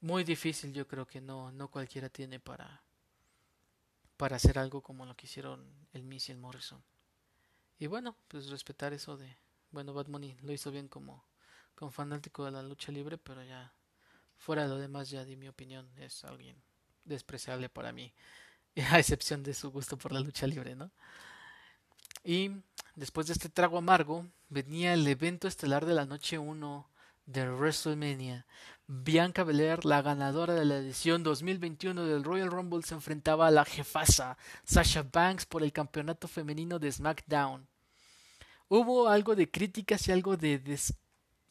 muy difícil. Yo creo que no, no cualquiera tiene para, para hacer algo como lo que hicieron el Miss y el Morrison. Y bueno, pues respetar eso de, bueno, Bad Bunny lo hizo bien como, como fanático de la lucha libre, pero ya fuera de lo demás, ya di mi opinión, es alguien despreciable para mí, a excepción de su gusto por la lucha libre, ¿no? Y después de este trago amargo, venía el evento estelar de la noche 1 de WrestleMania. Bianca Belair, la ganadora de la edición 2021 del Royal Rumble, se enfrentaba a la jefasa Sasha Banks por el campeonato femenino de SmackDown. Hubo algo de críticas y algo de,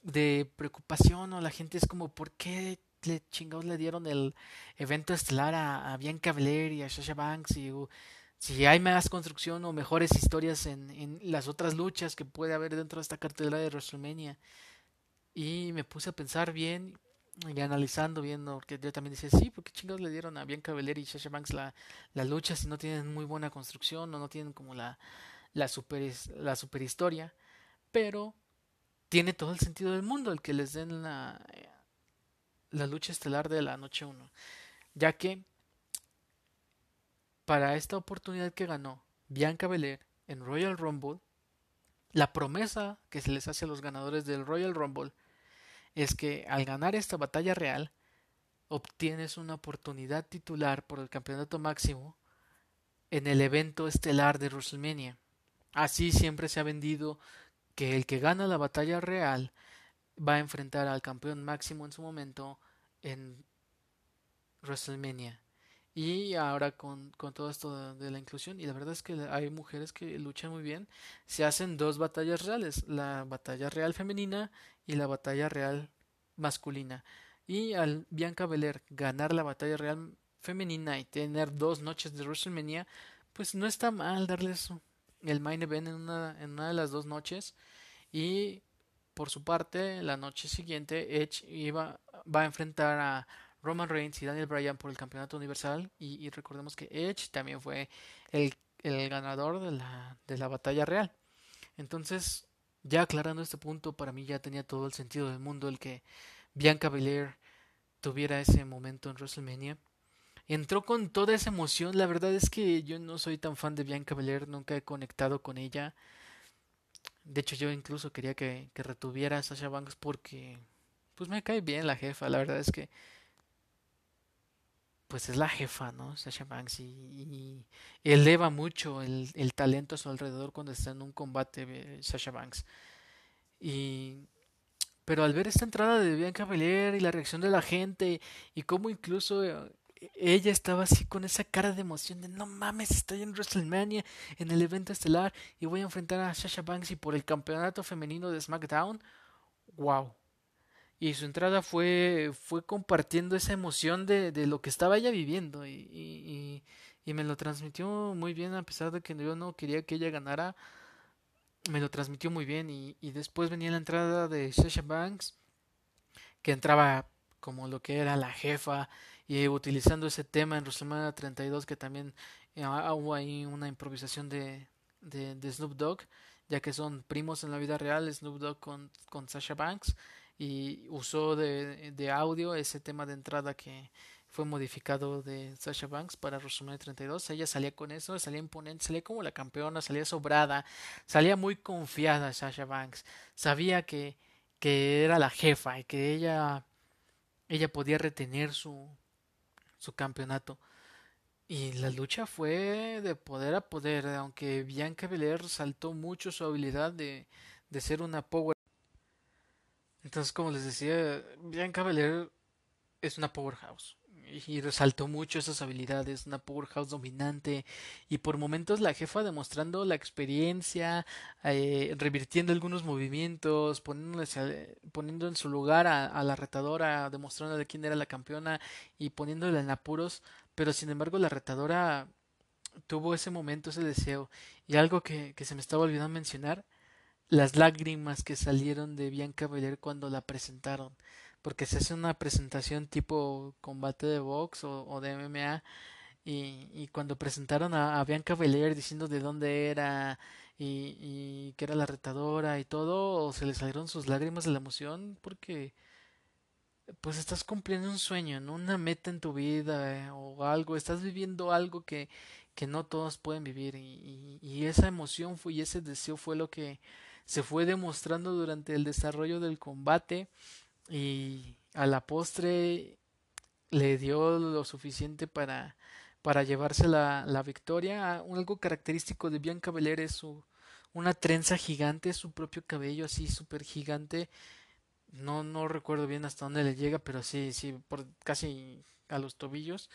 de, preocupación, o la gente es como, ¿por qué le chingados le dieron el evento estelar a, Bianca Belair y a Sasha Banks? Y, si hay más construcción o mejores historias en, en las otras luchas que puede haber dentro de esta cartelera de WrestleMania. Y me puse a pensar bien y analizando, viendo, porque yo también decía, sí, porque chingados le dieron a Bianca Belair y Sasha Banks la, la lucha si no tienen muy buena construcción o no tienen como la, la, super, la super historia? Pero tiene todo el sentido del mundo el que les den la, la lucha estelar de la noche 1, ya que para esta oportunidad que ganó Bianca Belair en Royal Rumble, la promesa que se les hace a los ganadores del Royal Rumble es que al ganar esta batalla real obtienes una oportunidad titular por el campeonato máximo en el evento estelar de WrestleMania. Así siempre se ha vendido que el que gana la batalla real va a enfrentar al campeón máximo en su momento en WrestleMania. Y ahora con, con todo esto de, la inclusión, y la verdad es que hay mujeres que luchan muy bien, se hacen dos batallas reales, la batalla real femenina y la batalla real masculina. Y al Bianca Belair ganar la batalla real femenina y tener dos noches de WrestleMania, pues no está mal darles el main event en una, en una de las dos noches. Y por su parte, la noche siguiente, Edge iba, va a enfrentar a Roman Reigns y Daniel Bryan por el campeonato universal y, recordemos que Edge también fue el, el, ganador de la, de la batalla real. Entonces, ya aclarando este punto, para mí ya tenía todo el sentido del mundo el que Bianca Belair tuviera ese momento en WrestleMania. Entró con toda esa emoción, la verdad es que yo no soy tan fan de Bianca Belair, nunca he conectado con ella. De hecho, yo incluso quería que, que retuviera a Sasha Banks porque pues me cae bien la jefa, la verdad es que pues es la jefa, ¿no? Sasha Banks y, eleva mucho el, el, talento a su alrededor cuando está en un combate eh, Sasha Banks. Y pero al ver esta entrada de Bianca Belair y la reacción de la gente y cómo incluso eh, ella estaba así con esa cara de emoción de no mames, estoy en WrestleMania en el evento estelar y voy a enfrentar a Sasha Banks y por el campeonato femenino de SmackDown. Wow y su entrada fue, fue compartiendo esa emoción de, de lo que estaba ella viviendo y, y, y, me lo transmitió muy bien a pesar de que yo no quería que ella ganara me lo transmitió muy bien y, y después venía la entrada de Sasha Banks que entraba como lo que era la jefa y utilizando ese tema en WrestleMania 32 que también eh, hubo ahí una improvisación de, de, de Snoop Dogg ya que son primos en la vida real Snoop Dogg con, con Sasha Banks y usó de, de, audio ese tema de entrada que fue modificado de Sasha Banks para WrestleMania 32. Ella salía con eso, salía imponente, salía como la campeona, salía sobrada, salía muy confiada Sasha Banks. Sabía que, que era la jefa y que ella, ella podía retener su, su campeonato. Y la lucha fue de poder a poder, aunque Bianca Belair saltó mucho su habilidad de, de ser una power entonces, como les decía, Bianca Belair es una powerhouse y resaltó mucho esas habilidades, una powerhouse dominante y por momentos la jefa demostrando la experiencia, eh, revirtiendo algunos movimientos, poniendo en su lugar a, la retadora, demostrándole quién era la campeona y poniéndola en apuros, pero sin embargo la retadora tuvo ese momento, ese deseo. Y algo que, que se me estaba olvidando mencionar las lágrimas que salieron de Bianca Belair cuando la presentaron, porque se hace una presentación tipo combate de box o, de MMA y, y, cuando presentaron a, Bianca Belair diciendo de dónde era y, y, que era la retadora y todo, se le salieron sus lágrimas de la emoción porque pues estás cumpliendo un sueño, ¿no? una meta en tu vida eh, o algo, estás viviendo algo que, que no todos pueden vivir y, y esa emoción fue y ese deseo fue lo que se fue demostrando durante el desarrollo del combate y a la postre le dio lo suficiente para, para llevarse la, la victoria. Algo característico de Bianca Belair es su, una trenza gigante, su propio cabello así súper gigante, no, no recuerdo bien hasta dónde le llega, pero sí, sí, por casi a los tobillos.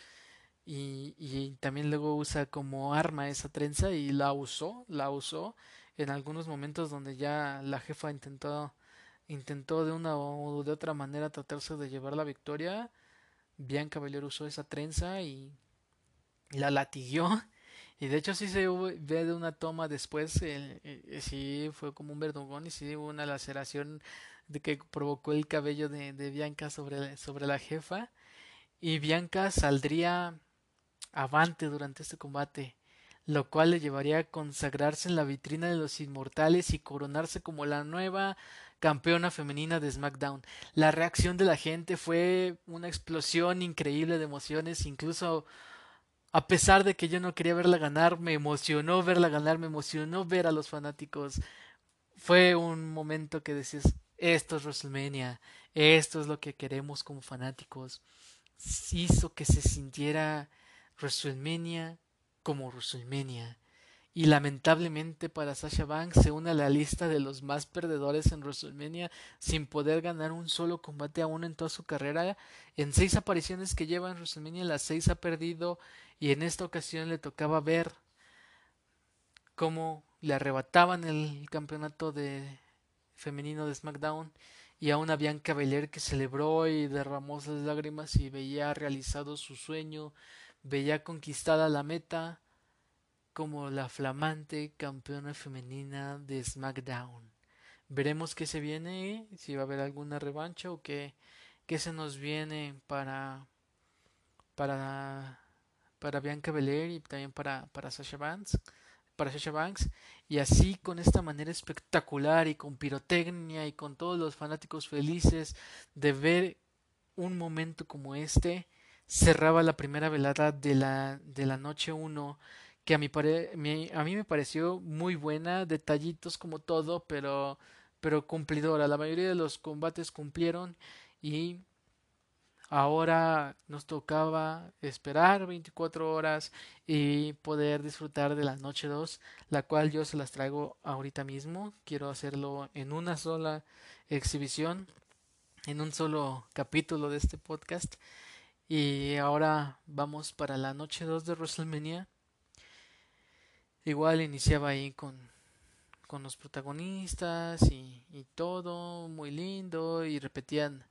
Y, y también luego usa como arma esa trenza y la usó, la usó en algunos momentos donde ya la jefa intentó intentó de una o de otra manera tratarse de llevar la victoria. Bianca Belair usó esa trenza y la latiguió. Y de hecho sí se ve de una toma después, eh, sí fue como un verdugón y sí hubo una laceración de que provocó el cabello de, de Bianca sobre, sobre la jefa. Y Bianca saldría avante durante este combate, lo cual le llevaría a consagrarse en la vitrina de los inmortales y coronarse como la nueva campeona femenina de SmackDown. La reacción de la gente fue una explosión increíble de emociones, incluso a pesar de que yo no quería verla ganar, me emocionó verla ganar, me emocionó ver a los fanáticos. Fue un momento que decías, esto es WrestleMania, esto es lo que queremos como fanáticos. Hizo que se sintiera WrestleMania como WrestleMania y lamentablemente para Sasha Banks se une a la lista de los más perdedores en WrestleMania sin poder ganar un solo combate aún en toda su carrera. En seis apariciones que lleva en WrestleMania, las seis ha perdido y en esta ocasión le tocaba ver cómo le arrebataban el campeonato de femenino de SmackDown y a una Bianca Belair que celebró y derramó las lágrimas y veía realizado su sueño, veía conquistada la meta como la flamante campeona femenina de SmackDown. Veremos qué se viene, si va a haber alguna revancha o qué, qué se nos viene para para para Bianca Belair y también para, para Sasha Banks para Sasha Banks y así con esta manera espectacular y con pirotecnia y con todos los fanáticos felices de ver un momento como este cerraba la primera velada de la de la noche 1 que a, mi a mí me pareció muy buena, detallitos como todo, pero, pero cumplidora. La mayoría de los combates cumplieron y ahora nos tocaba esperar 24 horas y poder disfrutar de la noche 2, la cual yo se las traigo ahorita mismo. Quiero hacerlo en una sola exhibición, en un solo capítulo de este podcast. Y ahora vamos para la noche 2 de WrestleMania Igual iniciaba ahí con, con los protagonistas y, y, todo muy lindo y repetían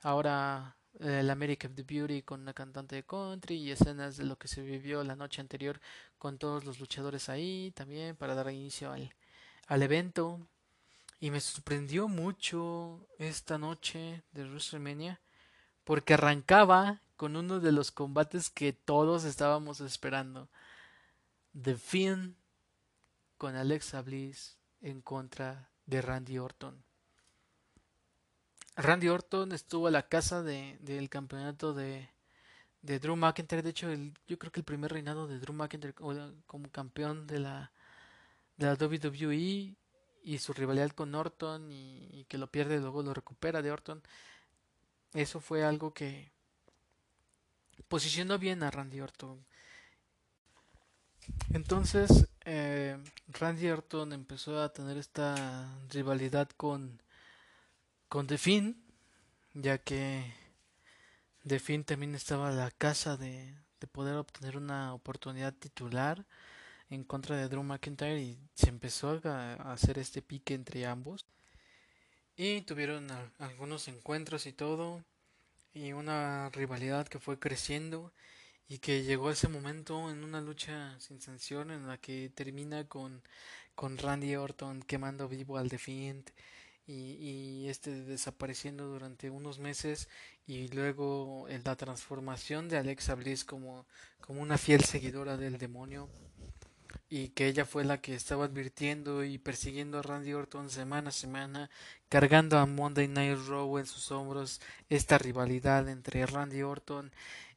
ahora el American the Beauty con una cantante de country y escenas de lo que se vivió la noche anterior con todos los luchadores ahí también para dar inicio al, al evento. Y me sorprendió mucho esta noche de WrestleMania porque arrancaba con uno de los combates que todos estábamos esperando The Finn con Alexa Bliss en contra de Randy Orton. Randy Orton estuvo a la casa de, del campeonato de, de Drew McIntyre. De hecho, yo creo que el primer reinado de Drew McIntyre como campeón de la, de la WWE y su rivalidad con Orton y, y, que lo pierde y luego lo recupera de Orton. Eso fue algo que posicionó bien a Randy Orton. Entonces, eh, Randy Orton empezó a tener esta rivalidad con, con The Finn, ya que The Finn también estaba a la casa de, de poder obtener una oportunidad titular en contra de Drew McIntyre y se empezó a, hacer este pique entre ambos. Y tuvieron algunos encuentros y todo, y una rivalidad que fue creciendo y que llegó ese momento en una lucha sin sanción en la que termina con, con Randy Orton quemando vivo al Defiant y, y este desapareciendo durante unos meses y luego la transformación de Alexa Bliss como, como una fiel seguidora del demonio y que ella fue la que estaba advirtiendo y persiguiendo a Randy Orton semana a semana, cargando a Monday Night Raw en sus hombros esta rivalidad entre Randy Orton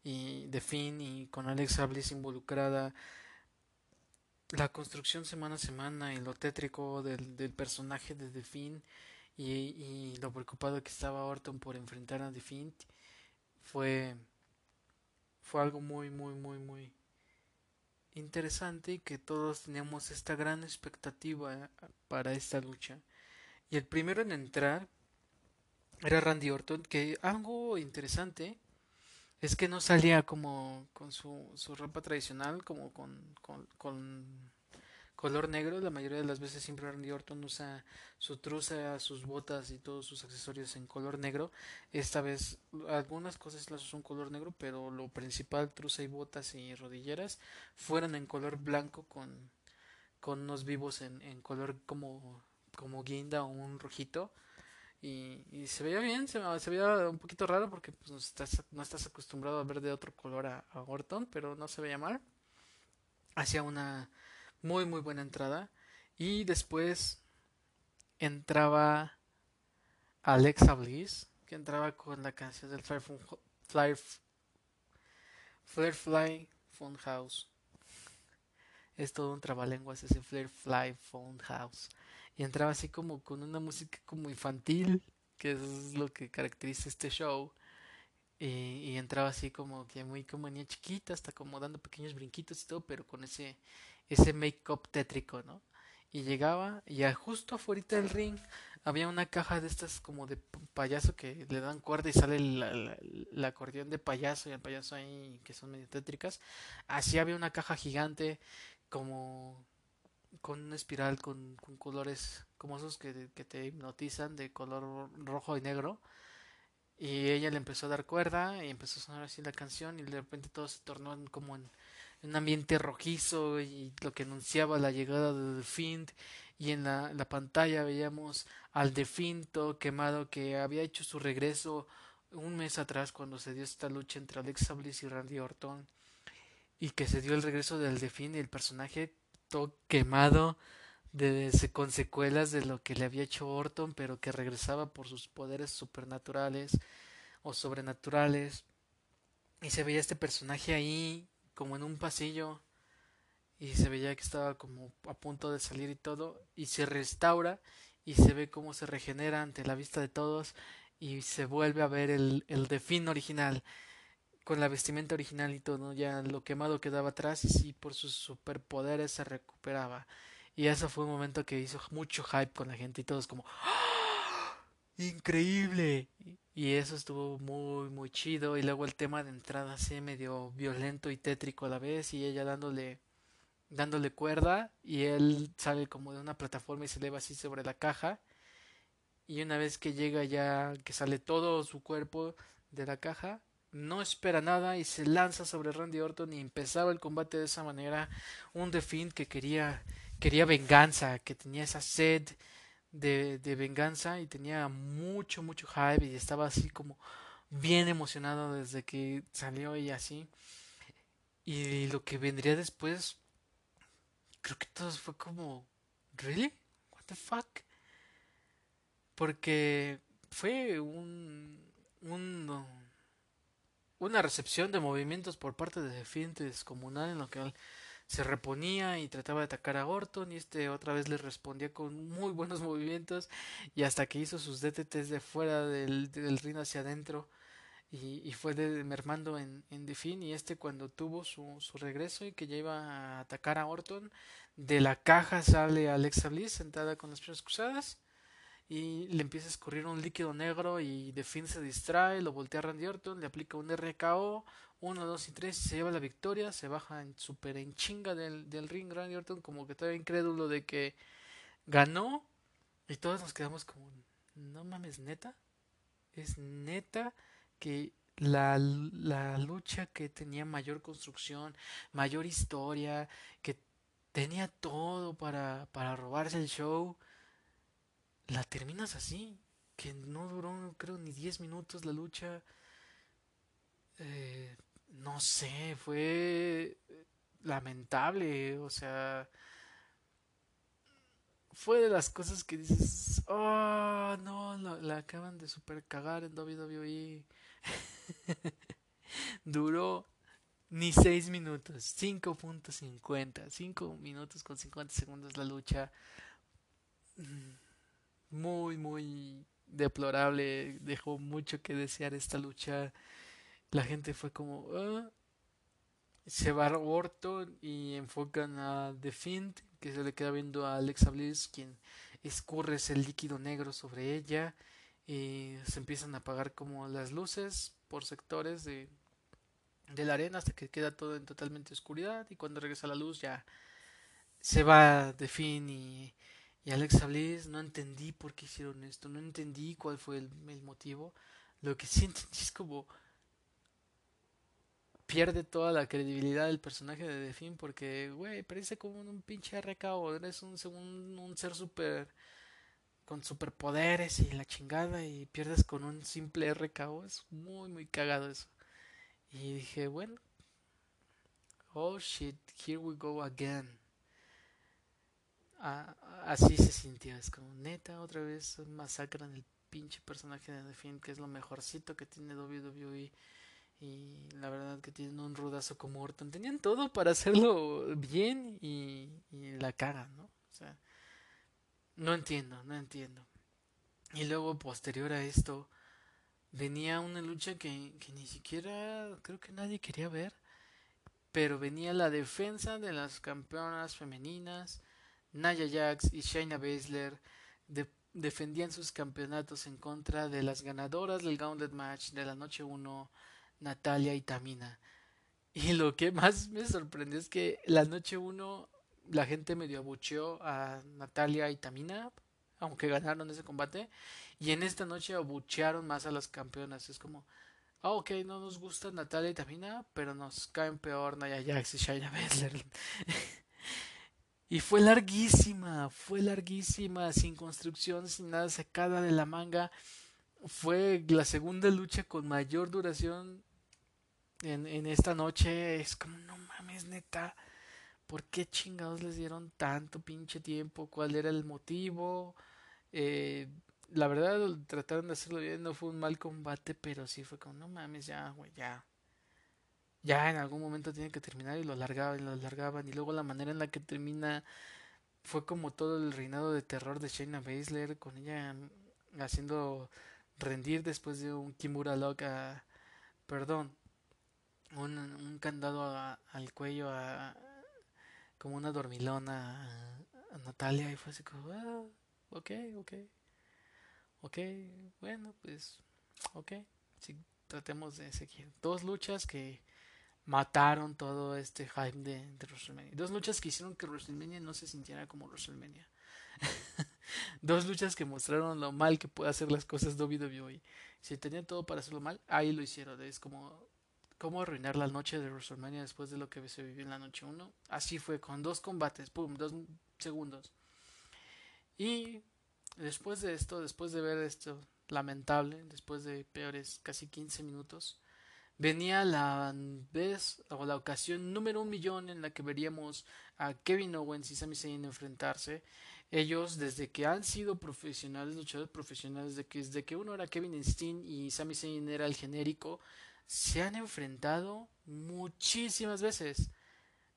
y de Finn y con Alexa Bliss involucrada. La construcción semana a semana y lo tétrico del, del personaje de The Finn y, y, lo preocupado que estaba Orton por enfrentar a The Finn fue fue algo muy muy muy muy interesante y que todos teníamos esta gran expectativa para esta lucha. Y el primero en entrar era Randy Orton, que algo interesante es que no salía como con su, su ropa tradicional, como con, con color negro. La mayoría de las veces siempre Randy Orton usa su truza, sus botas y todos sus accesorios en color negro. Esta vez algunas cosas las usó en color negro, pero lo principal, truza y botas y rodilleras, fueron en color blanco con, con unos vivos en, en color como, como guinda o un rojito. Y, se veía bien, se, se, veía un poquito raro porque pues, no, estás, no estás acostumbrado a ver de otro color a, a Orton, pero no se veía mal. Hacía una muy muy buena entrada. Y después entraba Alexa Bliss, que entraba con la canción del Fly Phone House. Es todo un trabalenguas ese Fly Phone House y entraba así como con una música como infantil, que es lo que caracteriza este show. Y, y, entraba así como que muy como niña chiquita, hasta como dando pequeños brinquitos y todo, pero con ese, ese make-up tétrico, ¿no? Y llegaba y justo afuera del ring había una caja de estas como de payaso que le dan cuerda y sale la, acordeón de payaso y el payaso ahí que son medio tétricas. Así había una caja gigante como con una espiral con, con colores como esos que, te hipnotizan de color rojo y negro. Y ella le empezó a dar cuerda y empezó a sonar así la canción y de repente todo se tornó como en, un ambiente rojizo y lo que anunciaba la llegada de The Fiend y en la, la pantalla veíamos al The Fiend todo quemado que había hecho su regreso un mes atrás cuando se dio esta lucha entre Alexa Bliss y Randy Orton y que se dio el regreso del The Fiend y el personaje quemado de, con secuelas de lo que le había hecho Orton, pero que regresaba por sus poderes supernaturales o sobrenaturales. Y se veía este personaje ahí, como en un pasillo, y se veía que estaba como a punto de salir y todo, y se restaura y se ve cómo se regenera ante la vista de todos y se vuelve a ver el, el fin original con la vestimenta original y todo, ya lo quemado quedaba atrás y sí, por sus superpoderes se recuperaba. Y eso fue un momento que hizo mucho hype con la gente y todos como ¡Ah! ¡Increíble! Eso estuvo muy, muy chido. Y luego el tema de entrada así medio violento y tétrico a la vez. Y ella dándole, dándole cuerda. Y él sale como de una plataforma y se eleva así sobre la caja. Y una vez que llega ya, que sale todo su cuerpo de la caja, no espera nada y se lanza sobre Randy Orton y empezaba el combate de esa manera. Un The que quería, quería venganza, que tenía esa sed de, de venganza y tenía mucho, mucho hype y estaba así como bien emocionado desde que salió y así. Y lo que vendría después, creo que todo fue como, ¿really? ¿What the fuck? Porque fue un, un una recepción de movimientos por parte de Defiante descomunal en lo que se reponía y trataba de atacar a Orton y este otra vez le respondía con muy buenos movimientos y hasta que hizo sus DTTs de fuera del, del ring hacia adentro y, y fue de, mermando en, en y este cuando tuvo su, su regreso y que ya iba a atacar a Orton de la caja sale Alexa Bliss sentada con las piernas cruzadas y le empieza a escurrir un líquido negro y fin se distrae, lo voltea a Randy Orton, le aplica un RKO, 1, 2 y 3 se lleva la victoria, se baja en super en chinga del, del ring Randy Orton como que estaba incrédulo de que ganó y todos nos quedamos como no mames neta es neta que la, la lucha que tenía mayor construcción, mayor historia, que tenía todo para, para robarse el show, la terminas así, que no duró creo ni 10 minutos la lucha. Eh, no sé, fue lamentable, o sea, fue de las cosas que dices, oh, no, la, acaban de super cagar en WWE. Duró ni 6 minutos, 5.50, 5 minutos con 50 segundos la lucha. Mm, muy, muy deplorable. Dejó mucho que desear esta lucha. La gente fue como... Ah". Se va a Orton y enfocan a The Fiend, que se le queda viendo a Alexa Bliss, quien escurre ese líquido negro sobre ella. y se empiezan a apagar como las luces por sectores de, de la arena hasta que queda todo en totalmente oscuridad y cuando regresa la luz ya se va de fin y, y Alex Bliss no entendí por qué hicieron esto, no entendí cuál fue el, el motivo. Lo que sí es como pierde toda la credibilidad del personaje de The porque, güey, parece como un pinche RK o eres un, un, un ser super con superpoderes y la chingada y pierdes con un simple RKO. Es muy, muy cagado eso. Y dije, bueno, oh shit, here we go again. Ah, así se sintió, es como neta, otra vez masacran el pinche personaje de The que es lo mejorcito que tiene WWE. Y la verdad que tienen un rudazo como Orton. Tenían todo para hacerlo bien y, la cagan, ¿no? O sea, no entiendo, no entiendo. Y luego, posterior a esto, venía una lucha que, que ni siquiera creo que nadie quería ver. Pero venía la defensa de las campeonas femeninas. Naya Jax y Shayna Baszler defendían sus campeonatos en contra de las ganadoras del Gauntlet Match de la noche 1, Natalia y Tamina. Y lo que más me sorprendió es que la noche 1 la gente medio abucheó a Natalia y Tamina, aunque ganaron ese combate. Y en esta noche abuchearon más a las campeonas. Es como, ah, ok, no nos gusta Natalia y Tamina, pero nos caen peor Naya Jax y Shayna y fue larguísima, fue larguísima, sin construcción, sin nada sacada de la manga. Fue la segunda lucha con mayor duración en, en esta noche. Es como, no mames, neta ¿Por qué chingados les dieron tanto pinche tiempo? ¿Cuál era el motivo? Eh, la verdad, trataron de hacerlo bien, no fue un mal combate, pero sí fue como, no mames, ya, güey, ya. Ya en algún momento tiene que terminar y lo alargaban y lo alargaban. Y luego la manera en la que termina fue como todo el reinado de terror de Shayna Baszler, con ella haciendo rendir después de un Kimura Lock perdón, un, un candado al cuello a, como una dormilona a, Natalia y fue así como, ah, ok, ok, ok, bueno, pues, ok, sí, tratemos de seguir. Dos luchas que mataron todo este hype de, de WrestleMania. Dos luchas que hicieron que WrestleMania no se sintiera como WrestleMania. Dos luchas que mostraron lo mal que puede hacer las cosas WWE. Si tenía todo para hacerlo mal, ahí lo hicieron. Es como cómo arruinar la noche de WrestleMania después de lo que se vivió en la noche 1. Así fue, con dos combates, pum, dos segundos. Y después de esto, después de ver esto lamentable, después de peores casi 15 minutos, venía la vez o la ocasión número un millón en la que veríamos a Kevin Owens y Sami Zayn enfrentarse. Ellos, desde que han sido profesionales, luchadores profesionales, desde que, desde que uno era Kevin Steen y Sami Zayn era el genérico, se han enfrentado muchísimas veces.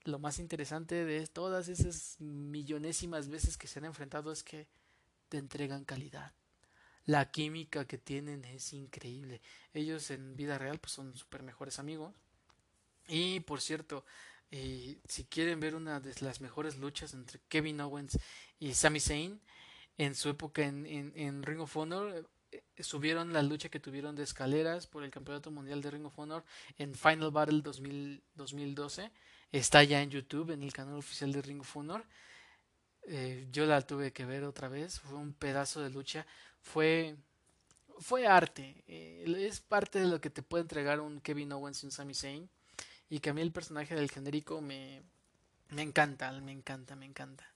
Lo más interesante de todas esas millonésimas veces que se han enfrentado es que te entregan calidad. La química que tienen es increíble. Ellos en vida real pues son super mejores amigos. Y por cierto, eh, si quieren ver una de las mejores luchas entre Kevin Owens y Sami Zayn en su época en Ring of Honor, subieron la lucha que tuvieron de escaleras por el Campeonato Mundial de Ring of Honor en Final Battle 2012. Está ya en YouTube, en el canal oficial de Ring of Honor. Eh, yo la tuve que ver otra vez. Fue un pedazo de lucha. Fue, fue arte. Eh, es parte de lo que te puede entregar un Kevin Owens y un Sami Zayn. Y que a mí el personaje del genérico me, me encanta, me encanta, me encanta.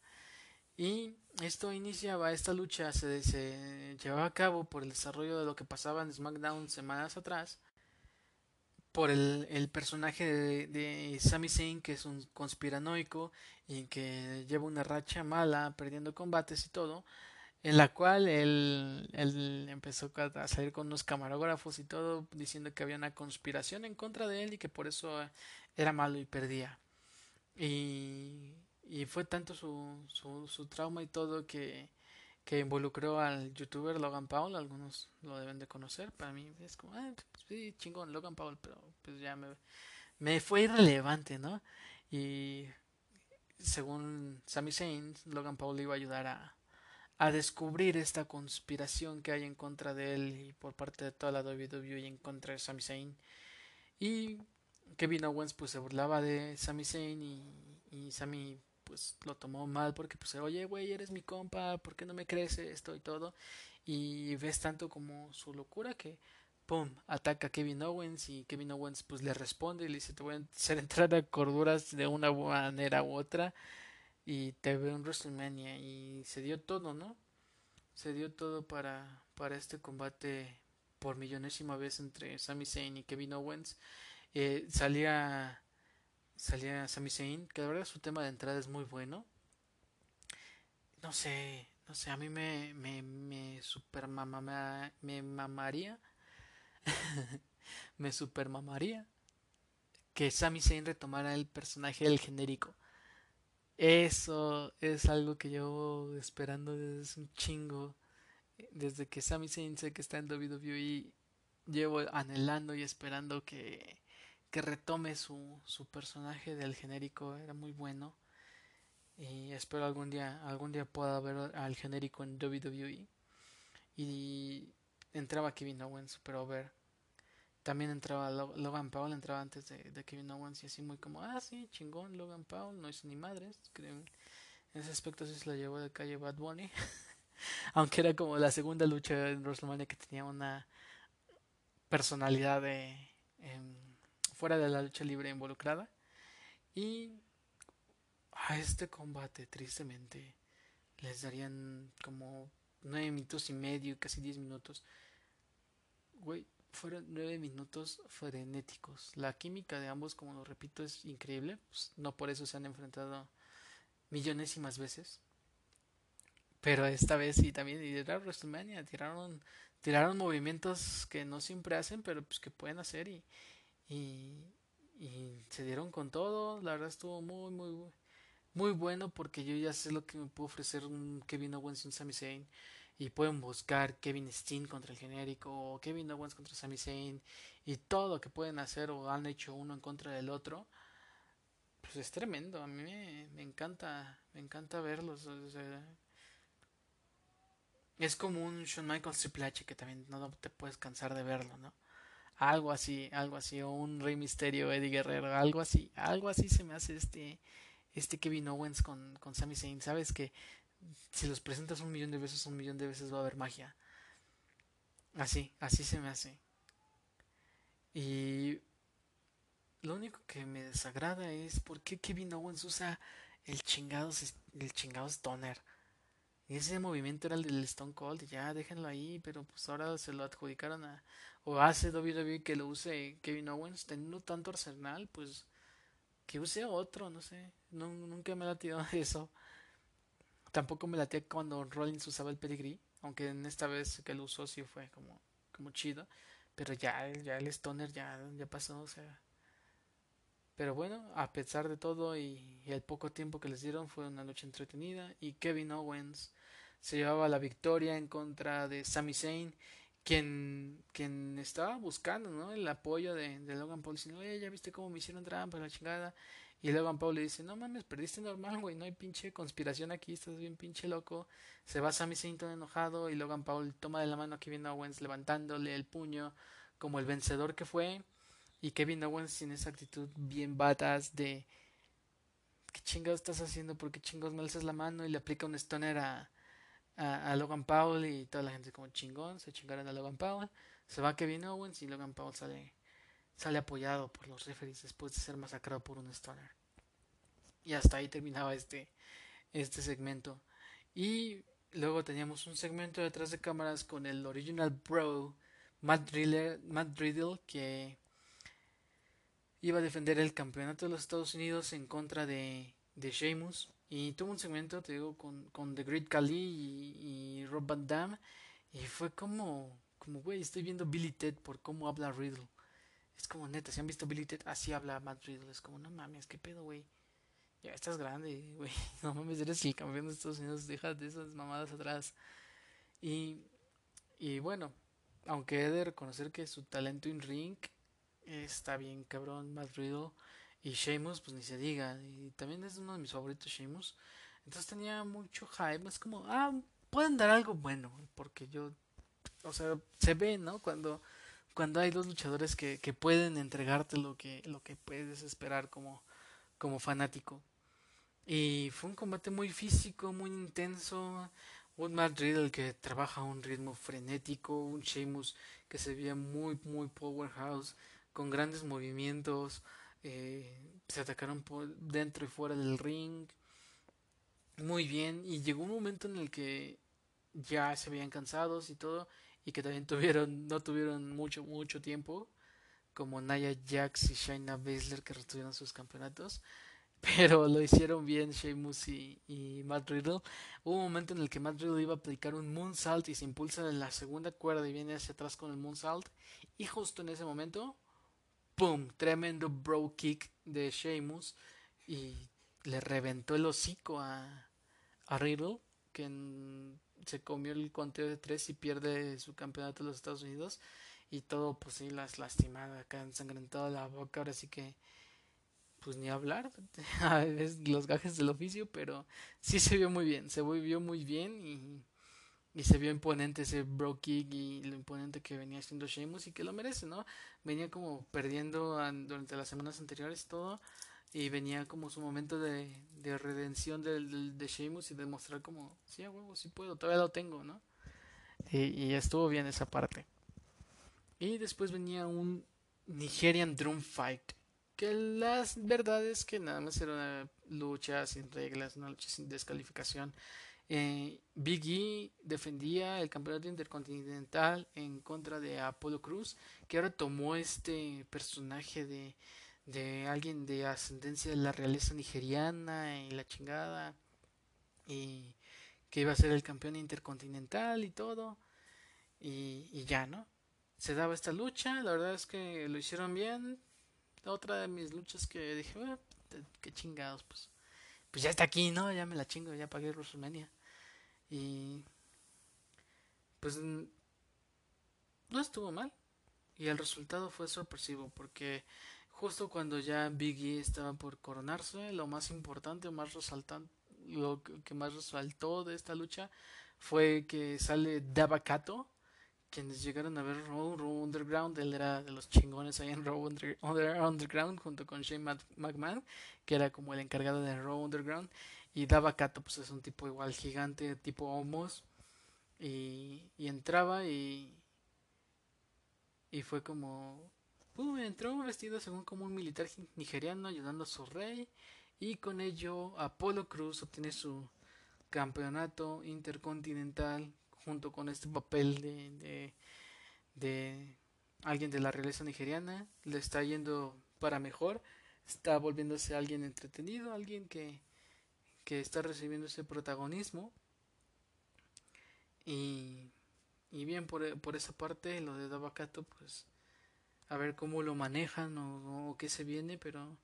Y esto iniciaba, esta lucha se, se llevaba a cabo por el desarrollo de lo que pasaba en SmackDown semanas atrás, por el, el personaje de, de, Sami Zayn, que es un conspiranoico y que lleva una racha mala, perdiendo combates y todo, en la cual él, él empezó a salir con unos camarógrafos y todo, diciendo que había una conspiración en contra de él y que por eso era malo y perdía. Y y fue tanto su, su, su trauma y todo que, que involucró al youtuber Logan Paul, algunos lo deben de conocer, para mí es como, ah, sí, chingón, Logan Paul, pero pues ya me, me fue irrelevante, ¿no? Y según Sami Zayn, Logan Paul iba a ayudar a, a descubrir esta conspiración que hay en contra de él y por parte de toda la WWE en contra de Sami Zayn. Y Kevin Owens pues se burlaba de Sami Zayn y, y Sami pues lo tomó mal porque pues oye güey eres mi compa, ¿por qué no me crees esto y todo? Y ves tanto como su locura que pum, ataca a Kevin Owens y Kevin Owens pues le responde y le dice te voy a hacer entrar a corduras de una manera u otra y te veo en WrestleMania y se dio todo, ¿no? Se dio todo para, para este combate por millonésima vez entre Sami Zayn y Kevin Owens. Eh, salía salía Sami Zayn, que la verdad su tema de entrada es muy bueno. No sé, no sé, a mí me, me, me super mama, me mamaría, me super mamaría que Sami Zayn retomara el personaje del genérico. Eso es algo que llevo esperando desde un chingo. Desde que Sami Zayn sé que está en WWE, llevo anhelando y esperando que, que retome su, su personaje del genérico. Era muy bueno. Y espero algún día, algún día pueda ver al genérico en WWE. Y entraba Kevin Owens, super over. También entraba Logan Paul, entraba antes de, Kevin Owens y así muy como, ah, sí, chingón, Logan Paul, no hizo ni madres. En ese aspecto sí se la llevó de calle Bad Bunny. Aunque era como la segunda lucha en WrestleMania que tenía una personalidad de, em, fuera de la lucha libre involucrada. Y a este combate, tristemente, les darían como nueve minutos y medio, casi diez minutos. Güey, fueron nueve minutos frenéticos. La química de ambos, como lo repito, es increíble. Pues, no por eso se han enfrentado millonésimas veces. Pero esta vez sí también y de WrestleMania tiraron tiraron movimientos que no siempre hacen, pero pues que pueden hacer y, y, se dieron con todo. La verdad estuvo muy muy muy bueno porque yo ya sé lo que me puede ofrecer un Kevin Owens y un Sami Zayn y pueden buscar Kevin Steen contra el genérico o Kevin Owens contra Sami Zayn y todo lo que pueden hacer o han hecho uno en contra del otro pues es tremendo a mí me, encanta me encanta verlos es como un Shawn Michaels Triple H que también no te puedes cansar de verlo no algo así algo así o un Rey Misterio Eddie Guerrero algo así algo así se me hace este este Kevin Owens con, con Sami Zayn sabes que si los presentas un millón de veces, un millón de veces va a haber magia. Así, así se me hace. Y lo único que me desagrada es por qué Kevin Owens usa el chingado, el chingado stoner. Y ese movimiento era el del Stone Cold, ya déjenlo ahí, pero pues ahora se lo adjudicaron a. O hace WWE que lo use Kevin Owens, teniendo tanto arsenal, pues que use otro, no sé. nunca me tirado eso. Tampoco me latía cuando Rollins usaba el pedigree, aunque en esta vez que lo usó sí fue como, como chido, pero ya, ya el stoner ya, ya pasó, o sea. Pero bueno, a pesar de todo y, el poco tiempo que les dieron fue una noche entretenida y Kevin Owens se llevaba la victoria en contra de Sami Zayn, quien, quien estaba buscando ¿no? el apoyo de, de Logan Paul, diciendo, ya viste cómo me hicieron trampa, la chingada. Y Logan Paul le dice, no mames, perdiste normal, güey, no hay pinche conspiración aquí, estás bien pinche loco. Se va Sami Zayn todo enojado y Logan Paul toma de la mano a Kevin Owens levantándole el puño como el vencedor que fue. Y Kevin Owens tiene esa actitud bien batas de... ¿Qué chingados estás haciendo? ¿Por qué chingados me alzas la mano? Y le aplica un stoner a, a, Logan Paul y toda la gente como chingón, se chingaron a Logan Paul. Se va Kevin Owens y Logan Paul sale sale apoyado por los referees después de ser masacrado por un Stoner. Y hasta ahí terminaba este, este segmento. Y luego teníamos un segmento detrás de cámaras con el original bro, Matt, Matt Riddle, que iba a defender el campeonato de los Estados Unidos en contra de, de Sheamus. Y tuvo un segmento, te digo, con, con The Great Khali y, Rob Van Damme. Y fue como, como, güey, estoy viendo Billy Ted por cómo habla Riddle. Es como neta, si han visto Billy Ted, así habla Matt Riddle. Es como, no mames, qué pedo, güey. Ya estás grande, güey. No mames, eres el campeón de Estados Unidos. Deja de esas mamadas atrás. Y, y bueno, aunque he de reconocer que su talento en ring está bien cabrón, Matt Riddle. Y Sheamus, pues ni se diga. Y también es uno de mis favoritos, Sheamus. Entonces tenía mucho hype. Es como, ah, pueden dar algo bueno, porque yo, o sea, se ve, ¿no? Cuando, cuando hay dos luchadores que, que pueden entregarte lo que, lo que puedes esperar como, como fanático. Y fue un combate muy físico, muy intenso. Un Matt Riddle que trabaja a un ritmo frenético, un Sheamus que se veía muy, muy powerhouse, con grandes movimientos, eh, se atacaron por dentro y fuera del ring, muy bien, y llegó un momento en el que ya se veían cansados y todo, y que también tuvieron, no tuvieron mucho, mucho tiempo, como Naya Jax y Shayna Baszler que retuvieron sus campeonatos, pero lo hicieron bien Sheamus y, y, Matt Riddle. Hubo un momento en el que Matt Riddle iba a aplicar un moonsault y se impulsa en la segunda cuerda y viene hacia atrás con el moonsault. Y justo en ese momento, ¡pum! Tremendo bro kick de Sheamus y le reventó el hocico a, a Riddle, que se comió el conteo de tres y pierde su campeonato de los Estados Unidos. Y todo, pues sí, las lastimada, acá ensangrentado la boca, ahora sí que pues ni hablar, los gajes del oficio, pero sí se vio muy bien, se vio muy bien y, y se vio imponente ese bro kick y lo imponente que venía haciendo Sheamus y que lo merece, ¿no? Venía como perdiendo durante las semanas anteriores todo y venía como su momento de, de redención de, de, de Sheamus y demostrar como, sí, a huevo, sí puedo, todavía lo tengo, ¿no? Y, y estuvo bien esa parte. Y después venía un Nigerian Drum Fight que las verdades que nada más era una lucha sin reglas, una lucha sin descalificación. Eh, Big E defendía el campeonato intercontinental en contra de Apollo Cruz, que ahora tomó este personaje de, de alguien de ascendencia de la realeza nigeriana y la chingada, y que iba a ser el campeón intercontinental y todo, y, y ya, ¿no? Se daba esta lucha, la verdad es que lo hicieron bien, otra de mis luchas que dije, bueno, qué chingados, pues. Pues ya está aquí, ¿no? Ya me la chingo, ya pagué WrestleMania. Y. Pues. No estuvo mal. Y el resultado fue sorpresivo, porque justo cuando ya Big E estaba por coronarse, lo más importante, más resaltante, lo que más resaltó de esta lucha fue que sale Dabakato quienes llegaron a ver Raw, Underground, él era de los chingones ahí en Raw Underground junto con Shane McMahon, que era como el encargado de Raw Underground, y Dava Kato, pues es un tipo igual gigante, tipo Homos, y, entraba y, y fue como, uh, entró vestido según como un militar nigeriano ayudando a su rey, y con ello Apolo Cruz obtiene su campeonato intercontinental junto con este papel de, de, alguien de la realeza nigeriana, le está yendo para mejor, está volviéndose alguien entretenido, alguien que, que está recibiendo ese protagonismo. Y, y bien por, por, esa parte, lo de Dabakato, pues a ver cómo lo manejan o, o, qué se viene, pero,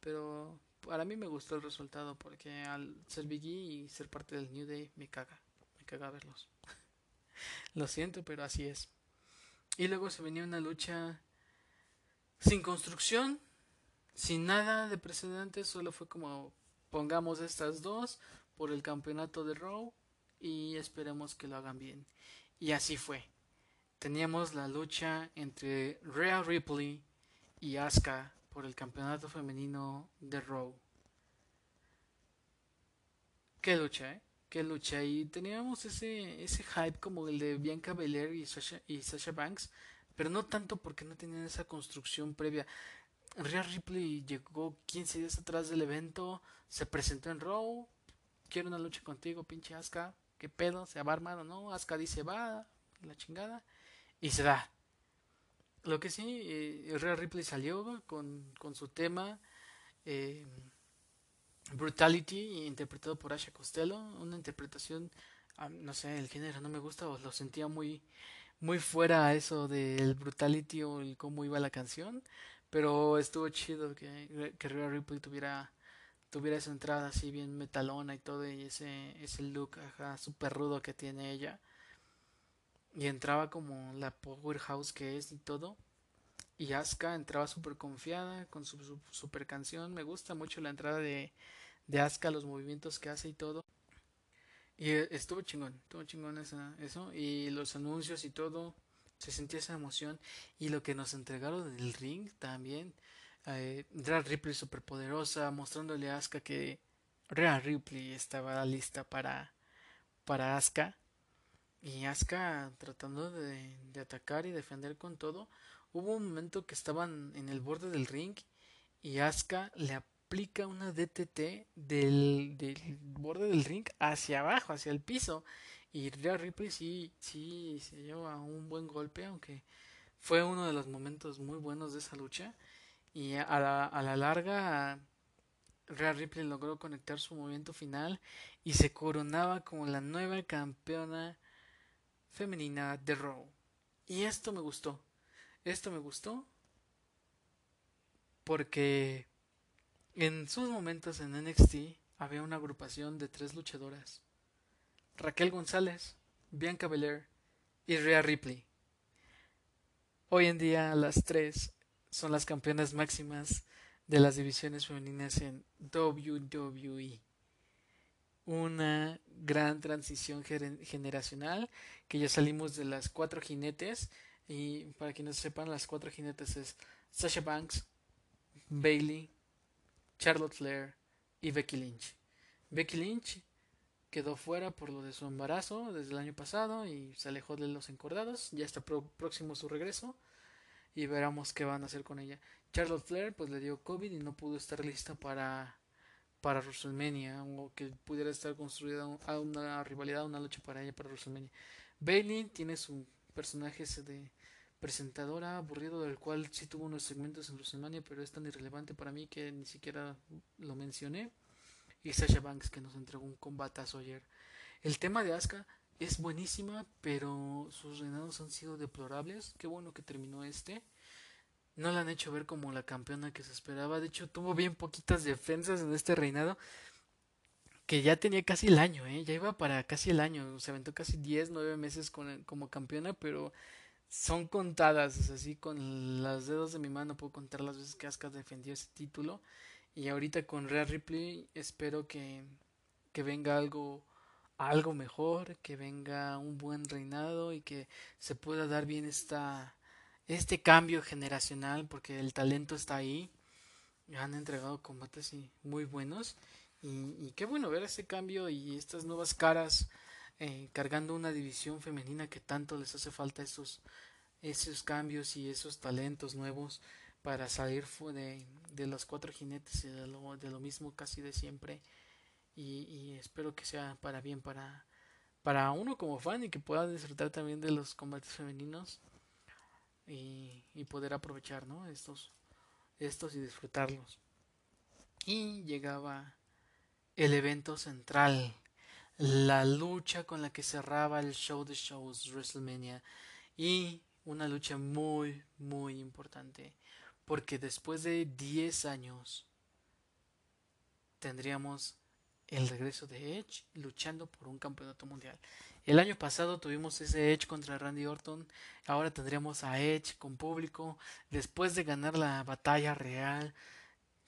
pero para mí me gustó el resultado porque al ser Biggie y ser parte del New Day me caga, me caga verlos. Lo siento, pero así es. Y luego se venía una lucha sin construcción, sin nada de precedentes, solo fue como pongamos estas dos por el campeonato de Raw y esperemos que lo hagan bien. Y así fue. Teníamos la lucha entre Rhea Ripley y Asuka por el campeonato femenino de Raw. Qué lucha, ¿eh? que lucha y teníamos ese, ese hype como el de Bianca Belair y Sasha, y Sasha Banks, pero no tanto porque no tenían esa construcción previa. Rhea Ripley llegó 15 días atrás del evento, se presentó en Raw, quiero una lucha contigo, pinche Asuka, qué pedo, se va a armar o no, Asuka dice va, la chingada, y se da. Lo que sí, eh, Rhea Ripley salió con, con su tema, eh, Brutality, interpretado por Asha Costello, una interpretación, ah, no sé, el género no me gusta lo sentía muy, muy fuera eso del Brutality o el cómo iba la canción, pero estuvo chido que, que Ripley tuviera, tuviera esa entrada así bien metalona y todo, y ese, ese look ajá, super rudo que tiene ella, y entraba como la powerhouse que es y todo. Y Asuka entraba súper confiada con su, super canción. Me gusta mucho la entrada de, de Asuka, los movimientos que hace y todo. Y eh, estuvo chingón, estuvo chingón esa, eso. Y los anuncios y todo, se sentía esa emoción. Y lo que nos entregaron en el ring también. Eh, Ripley super poderosa, mostrándole a Asuka que Rhea Ripley estaba lista para, para Asuka. Y Asuka tratando de, de atacar y defender con todo. Hubo un momento que estaban en el borde del ring y Asuka le aplica una DTT del, del, borde del ring hacia abajo, hacia el piso. Y Rhea Ripley sí, sí se lleva un buen golpe, aunque fue uno de los momentos muy buenos de esa lucha. Y a la, a la larga, Rhea Ripley logró conectar su movimiento final y se coronaba como la nueva campeona femenina de Raw. Y esto me gustó. Esto me gustó porque en sus momentos en NXT había una agrupación de tres luchadoras. Raquel González, Bianca Belair y Rhea Ripley. Hoy en día las tres son las campeonas máximas de las divisiones femeninas en WWE. Una gran transición generacional que ya salimos de las cuatro jinetes y para quienes sepan las cuatro jinetes es Sasha Banks, Bailey, Charlotte Flair y Becky Lynch. Becky Lynch quedó fuera por lo de su embarazo desde el año pasado y se alejó de los encordados. Ya está próximo su regreso y veremos qué van a hacer con ella. Charlotte Flair pues le dio COVID y no pudo estar lista para para WrestleMania o que pudiera estar construida una rivalidad, una lucha para ella para WrestleMania. Bailey tiene su personaje ese de presentadora aburrido del cual sí tuvo unos segmentos en WrestleMania, pero es tan irrelevante para mí que ni siquiera lo mencioné. Y Sasha Banks que nos entregó un combatazo ayer. El tema de Asuka es buenísima, pero sus reinados han sido deplorables. Qué bueno que terminó este. No la han hecho ver como la campeona que se esperaba. De hecho, tuvo bien poquitas defensas en este reinado. Que ya tenía casi el año, ¿eh? Ya iba para casi el año. Se aventó casi 10, 9 meses como campeona, pero son contadas, así con los dedos de mi mano puedo contar las veces que Asuka defendió ese título. Y ahorita con Rhea Ripley espero que, que venga algo, algo mejor, que venga un buen reinado y que se pueda dar bien esta, este cambio generacional porque el talento está ahí. Han entregado combates muy buenos. Y, qué bueno ver ese cambio y estas nuevas caras eh, cargando una división femenina que tanto les hace falta esos, esos cambios y esos talentos nuevos para salir de, de los cuatro jinetes y de lo, de lo mismo casi de siempre y, y, espero que sea para bien para, para uno como fan y que pueda disfrutar también de los combates femeninos y, y poder aprovechar ¿no? estos, estos y disfrutarlos y llegaba el evento central la lucha con la que cerraba el show de shows WrestleMania y una lucha muy muy importante porque después de 10 años tendríamos el regreso de Edge luchando por un campeonato mundial. El año pasado tuvimos ese Edge contra Randy Orton, ahora tendríamos a Edge con público después de ganar la batalla real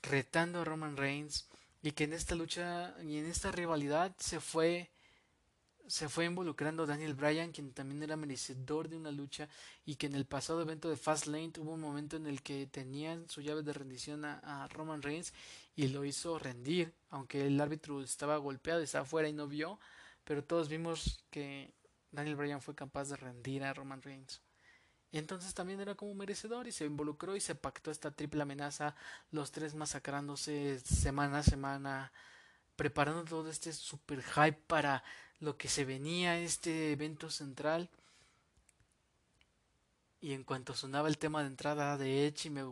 retando a Roman Reigns y que en esta lucha y en esta rivalidad se fue se fue involucrando Daniel Bryan, quien también era merecedor de una lucha y que en el pasado evento de Fastlane tuvo un momento en el que tenían su llave de rendición a, Roman Reigns y lo hizo rendir, aunque el árbitro estaba golpeado, estaba afuera y no vio, pero todos vimos que Daniel Bryan fue capaz de rendir a Roman Reigns. Y entonces también era como merecedor y se involucró y se pactó esta triple amenaza, los tres masacrándose semana a semana, preparando todo este super hype para lo que se venía, este evento central. Y en cuanto sonaba el tema de entrada de Edge, me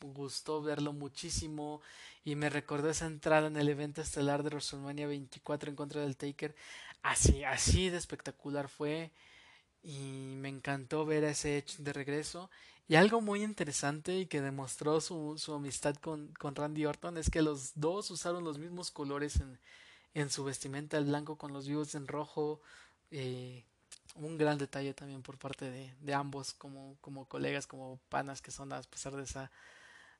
gustó verlo muchísimo. Y me recordó esa entrada en el evento estelar de WrestleMania 24 en contra del Taker. Así, así de espectacular fue y me encantó ver a ese Edge de regreso. Y algo muy interesante y que demostró su, su amistad con, con, Randy Orton es que los dos usaron los mismos colores en, en su vestimenta, el blanco con los vivos en rojo. Eh, un gran detalle también por parte de, de, ambos como, como colegas, como panas que son a pesar de esa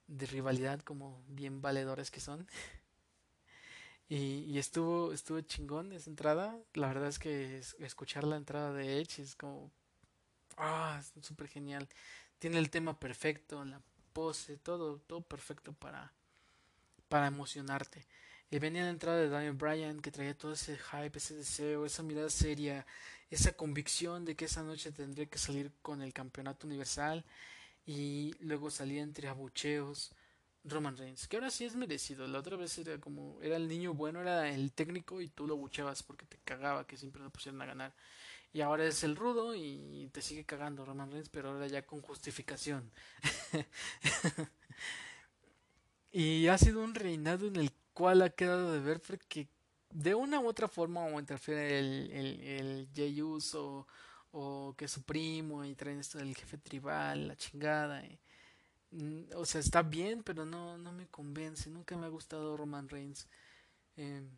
rivalidad, como bien valedores que son. Y, estuvo, estuvo chingón esa entrada. La verdad es que escuchar la entrada de Edge es como. Ah, es súper genial. Tiene el tema perfecto, la pose, todo, todo perfecto para, para emocionarte. Y venía la entrada de Daniel Bryan que traía todo ese hype, ese deseo, esa mirada seria, esa convicción de que esa noche tendría que salir con el campeonato universal y luego salía entre abucheos Roman Reigns, que ahora sí es merecido. La otra vez era como, era el niño bueno, era el técnico y tú lo bucheabas porque te cagaba que siempre lo pusieran a ganar. Y ahora es el rudo y te sigue cagando Roman Reigns, pero ahora ya con justificación. y ha sido un reinado en el cual ha quedado de ver porque de una u otra forma o interfiere el, el, el Jey Uso o que su primo y traen esto del jefe tribal, la chingada. Mm, o sea, está bien, pero no, no me convence. Nunca me ha gustado Roman Reigns. Em,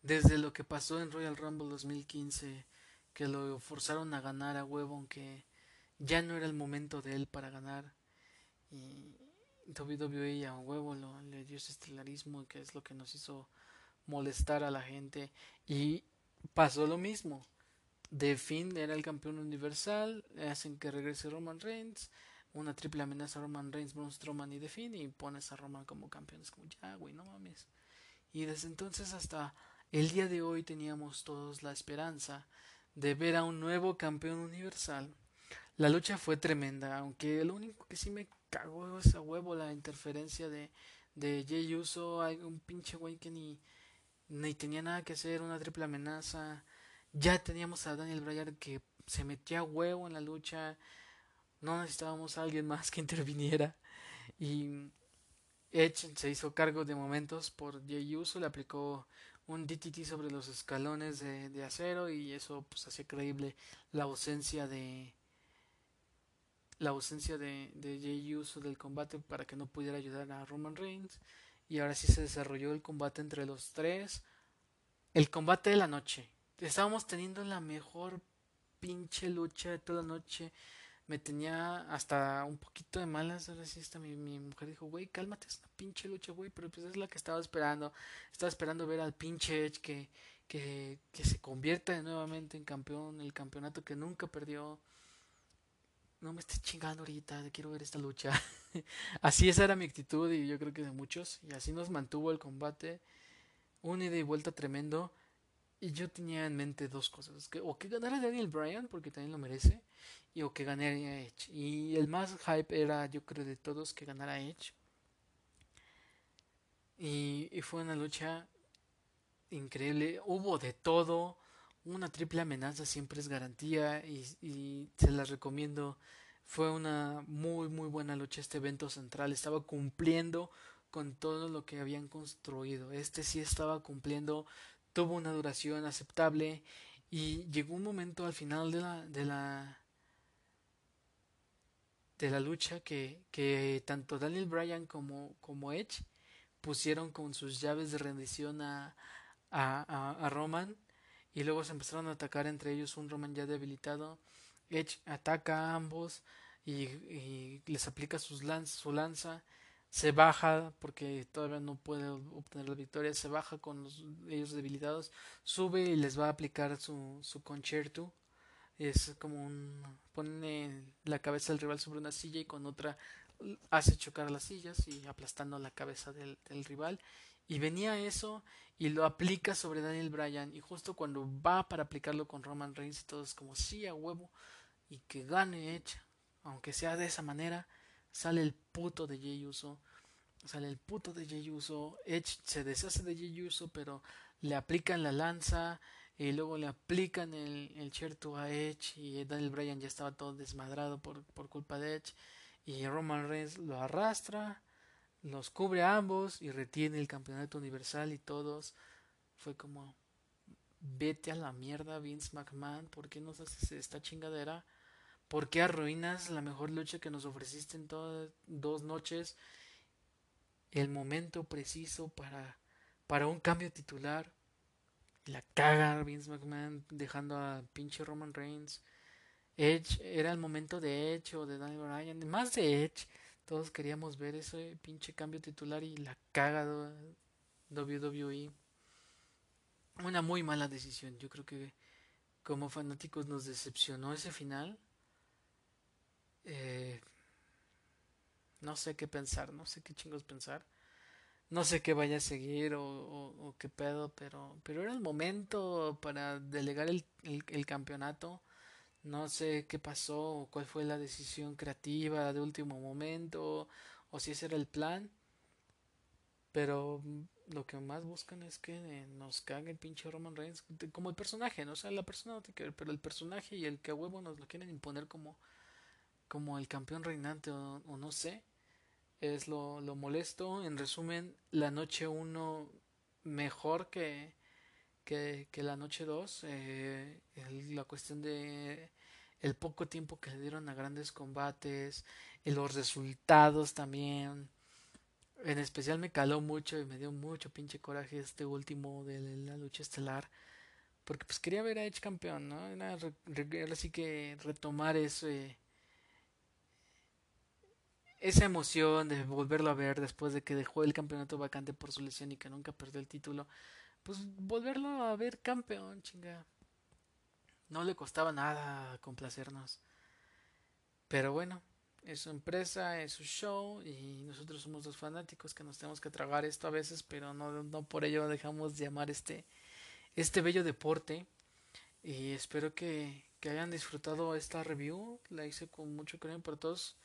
desde lo que pasó en Royal Rumble 2015, que lo forzaron a ganar a huevo, aunque ya no era el momento de él para ganar. Y WWE a huevo lo, le dio ese estelarismo, que es lo que nos hizo molestar a la gente. Y pasó lo mismo. De fin era el campeón universal, hacen que regrese Roman Reigns una triple amenaza a Roman Reigns, Braun Strowman y The y pones a Roman como campeón. Es como, ya, güey, no mames. Y desde entonces hasta el día de hoy teníamos todos la esperanza de ver a un nuevo campeón universal. La lucha fue tremenda, aunque lo único que sí me cagó es a huevo la interferencia de, de Jay Uso. Un pinche güey que ni, tenía nada que hacer, una triple amenaza. Ya teníamos a Daniel Bryan que se metía huevo en la lucha no necesitábamos a alguien más que interviniera. Y Edge se hizo cargo de momentos por Jey Uso, le aplicó un DTT sobre los escalones de, acero y eso pues hacía creíble la ausencia de la ausencia de, de Jey Uso del combate para que no pudiera ayudar a Roman Reigns y ahora sí se desarrolló el combate entre los tres el combate de la noche estábamos teniendo la mejor pinche lucha de toda la noche me tenía hasta un poquito de malas. Ahora sí, mi, mi mujer dijo, güey, cálmate, es una pinche lucha, güey. Pero pues es la que estaba esperando. Estaba esperando ver al pinche Edge que, que, que se convierta nuevamente en campeón, el campeonato que nunca perdió. No me estés chingando ahorita, quiero ver esta lucha. así esa era mi actitud y yo creo que de muchos. Y así nos mantuvo el combate. Un ida y vuelta tremendo. Y yo tenía en mente dos cosas. Que, o que ganara Daniel Bryan, porque también lo merece y o que ganara Edge. Y el más hype era, yo creo, de todos que ganara Edge. Y, fue una lucha increíble. Hubo de todo. Una triple amenaza siempre es garantía y, se las recomiendo. Fue una muy, muy buena lucha este evento central. Estaba cumpliendo con todo lo que habían construido. Este sí estaba cumpliendo. Tuvo una duración aceptable. Y llegó un momento al final de la, de la de la lucha que, que tanto Daniel Bryan como, como Edge pusieron con sus llaves de rendición a, a, a, Roman y luego se empezaron a atacar entre ellos un Roman ya debilitado. Edge ataca a ambos y, les aplica sus su lanza. Se baja porque todavía no puede obtener la victoria. Se baja con los, ellos debilitados. Sube y les va a aplicar su, su concerto es como un pone la cabeza del rival sobre una silla y con otra hace chocar las sillas y aplastando la cabeza del, rival y venía eso y lo aplica sobre Daniel Bryan y justo cuando va para aplicarlo con Roman Reigns y todo es como sí a huevo y que gane Edge aunque sea de esa manera sale el puto de Jey Uso sale el puto de Jey Uso Edge se deshace de Jey Uso pero le aplican la lanza y luego le aplican el, el a Edge y Daniel Bryan ya estaba todo desmadrado por, por culpa de Edge y Roman Reigns lo arrastra, los cubre a ambos y retiene el campeonato universal y todos fue como vete a la mierda Vince McMahon, ¿por qué nos haces esta chingadera? ¿Por qué arruinas la mejor lucha que nos ofreciste en todas dos noches? El momento preciso para, para un cambio titular la caga Vince McMahon dejando a pinche Roman Reigns. Edge, era el momento de Edge o de Daniel Bryan, más de Edge. Todos queríamos ver ese pinche cambio titular y la caga WWE. Una muy mala decisión. Yo creo que como fanáticos nos decepcionó ese final. Eh, no sé qué pensar, no sé qué chingos pensar. No sé qué vaya a seguir o, qué pedo, pero, pero era el momento para delegar el, el, campeonato. No sé qué pasó, cuál fue la decisión creativa de último momento, o si ese era el plan. Pero lo que más buscan es que nos cague el pinche Roman Reigns como el personaje, ¿no? O sea, la persona no que ver, pero el personaje y el que a huevo nos lo quieren imponer como, como el campeón reinante o, no sé, es lo, lo, molesto. En resumen, la noche 1 mejor que, que, la noche 2. Eh, la cuestión de el poco tiempo que le dieron a grandes combates, y los resultados también en especial me caló mucho y me dio mucho pinche coraje este último de la lucha estelar. Porque pues quería ver a Edge campeón, ¿no? Era así que retomar ese, esa emoción de volverlo a ver después de que dejó el campeonato vacante por su lesión y que nunca perdió el título. Pues volverlo a ver campeón, chinga. No le costaba nada complacernos. Pero bueno, es su empresa, es su show y nosotros somos los fanáticos que nos tenemos que tragar esto a veces, pero no, no por ello dejamos de amar este, este bello deporte. Y espero que, que hayan disfrutado esta review. La hice con mucho cariño para todos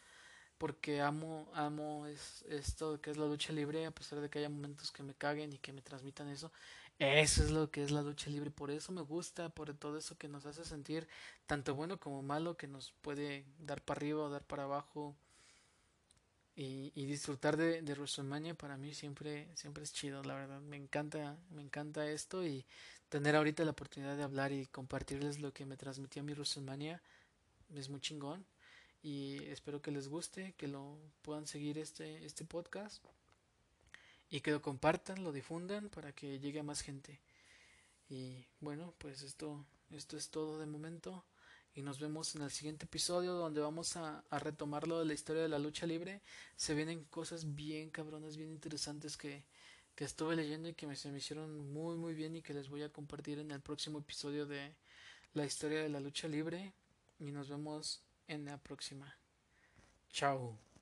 porque amo, amo es, esto que es la lucha libre, a pesar de que haya momentos que me caguen y que me transmitan eso. Eso es lo que es la lucha libre, por eso me gusta, por todo eso que nos hace sentir tanto bueno como malo, que nos puede dar para arriba o dar para abajo. Y, y disfrutar de, de WrestleMania para mí siempre, siempre es chido, la verdad. Me encanta, me encanta esto y tener ahorita la oportunidad de hablar y compartirles lo que me transmitió mi WrestleMania es muy chingón. Y espero que les guste, que lo puedan seguir este, este podcast y que lo compartan, lo difundan para que llegue a más gente. Y bueno, pues esto, esto es todo de momento. Y nos vemos en el siguiente episodio donde vamos a, a retomarlo de la historia de la lucha libre. Se vienen cosas bien cabronas, bien interesantes que, que estuve leyendo y que me, se me hicieron muy muy bien y que les voy a compartir en el próximo episodio de la historia de la lucha libre. Y nos vemos en la próxima. Chao.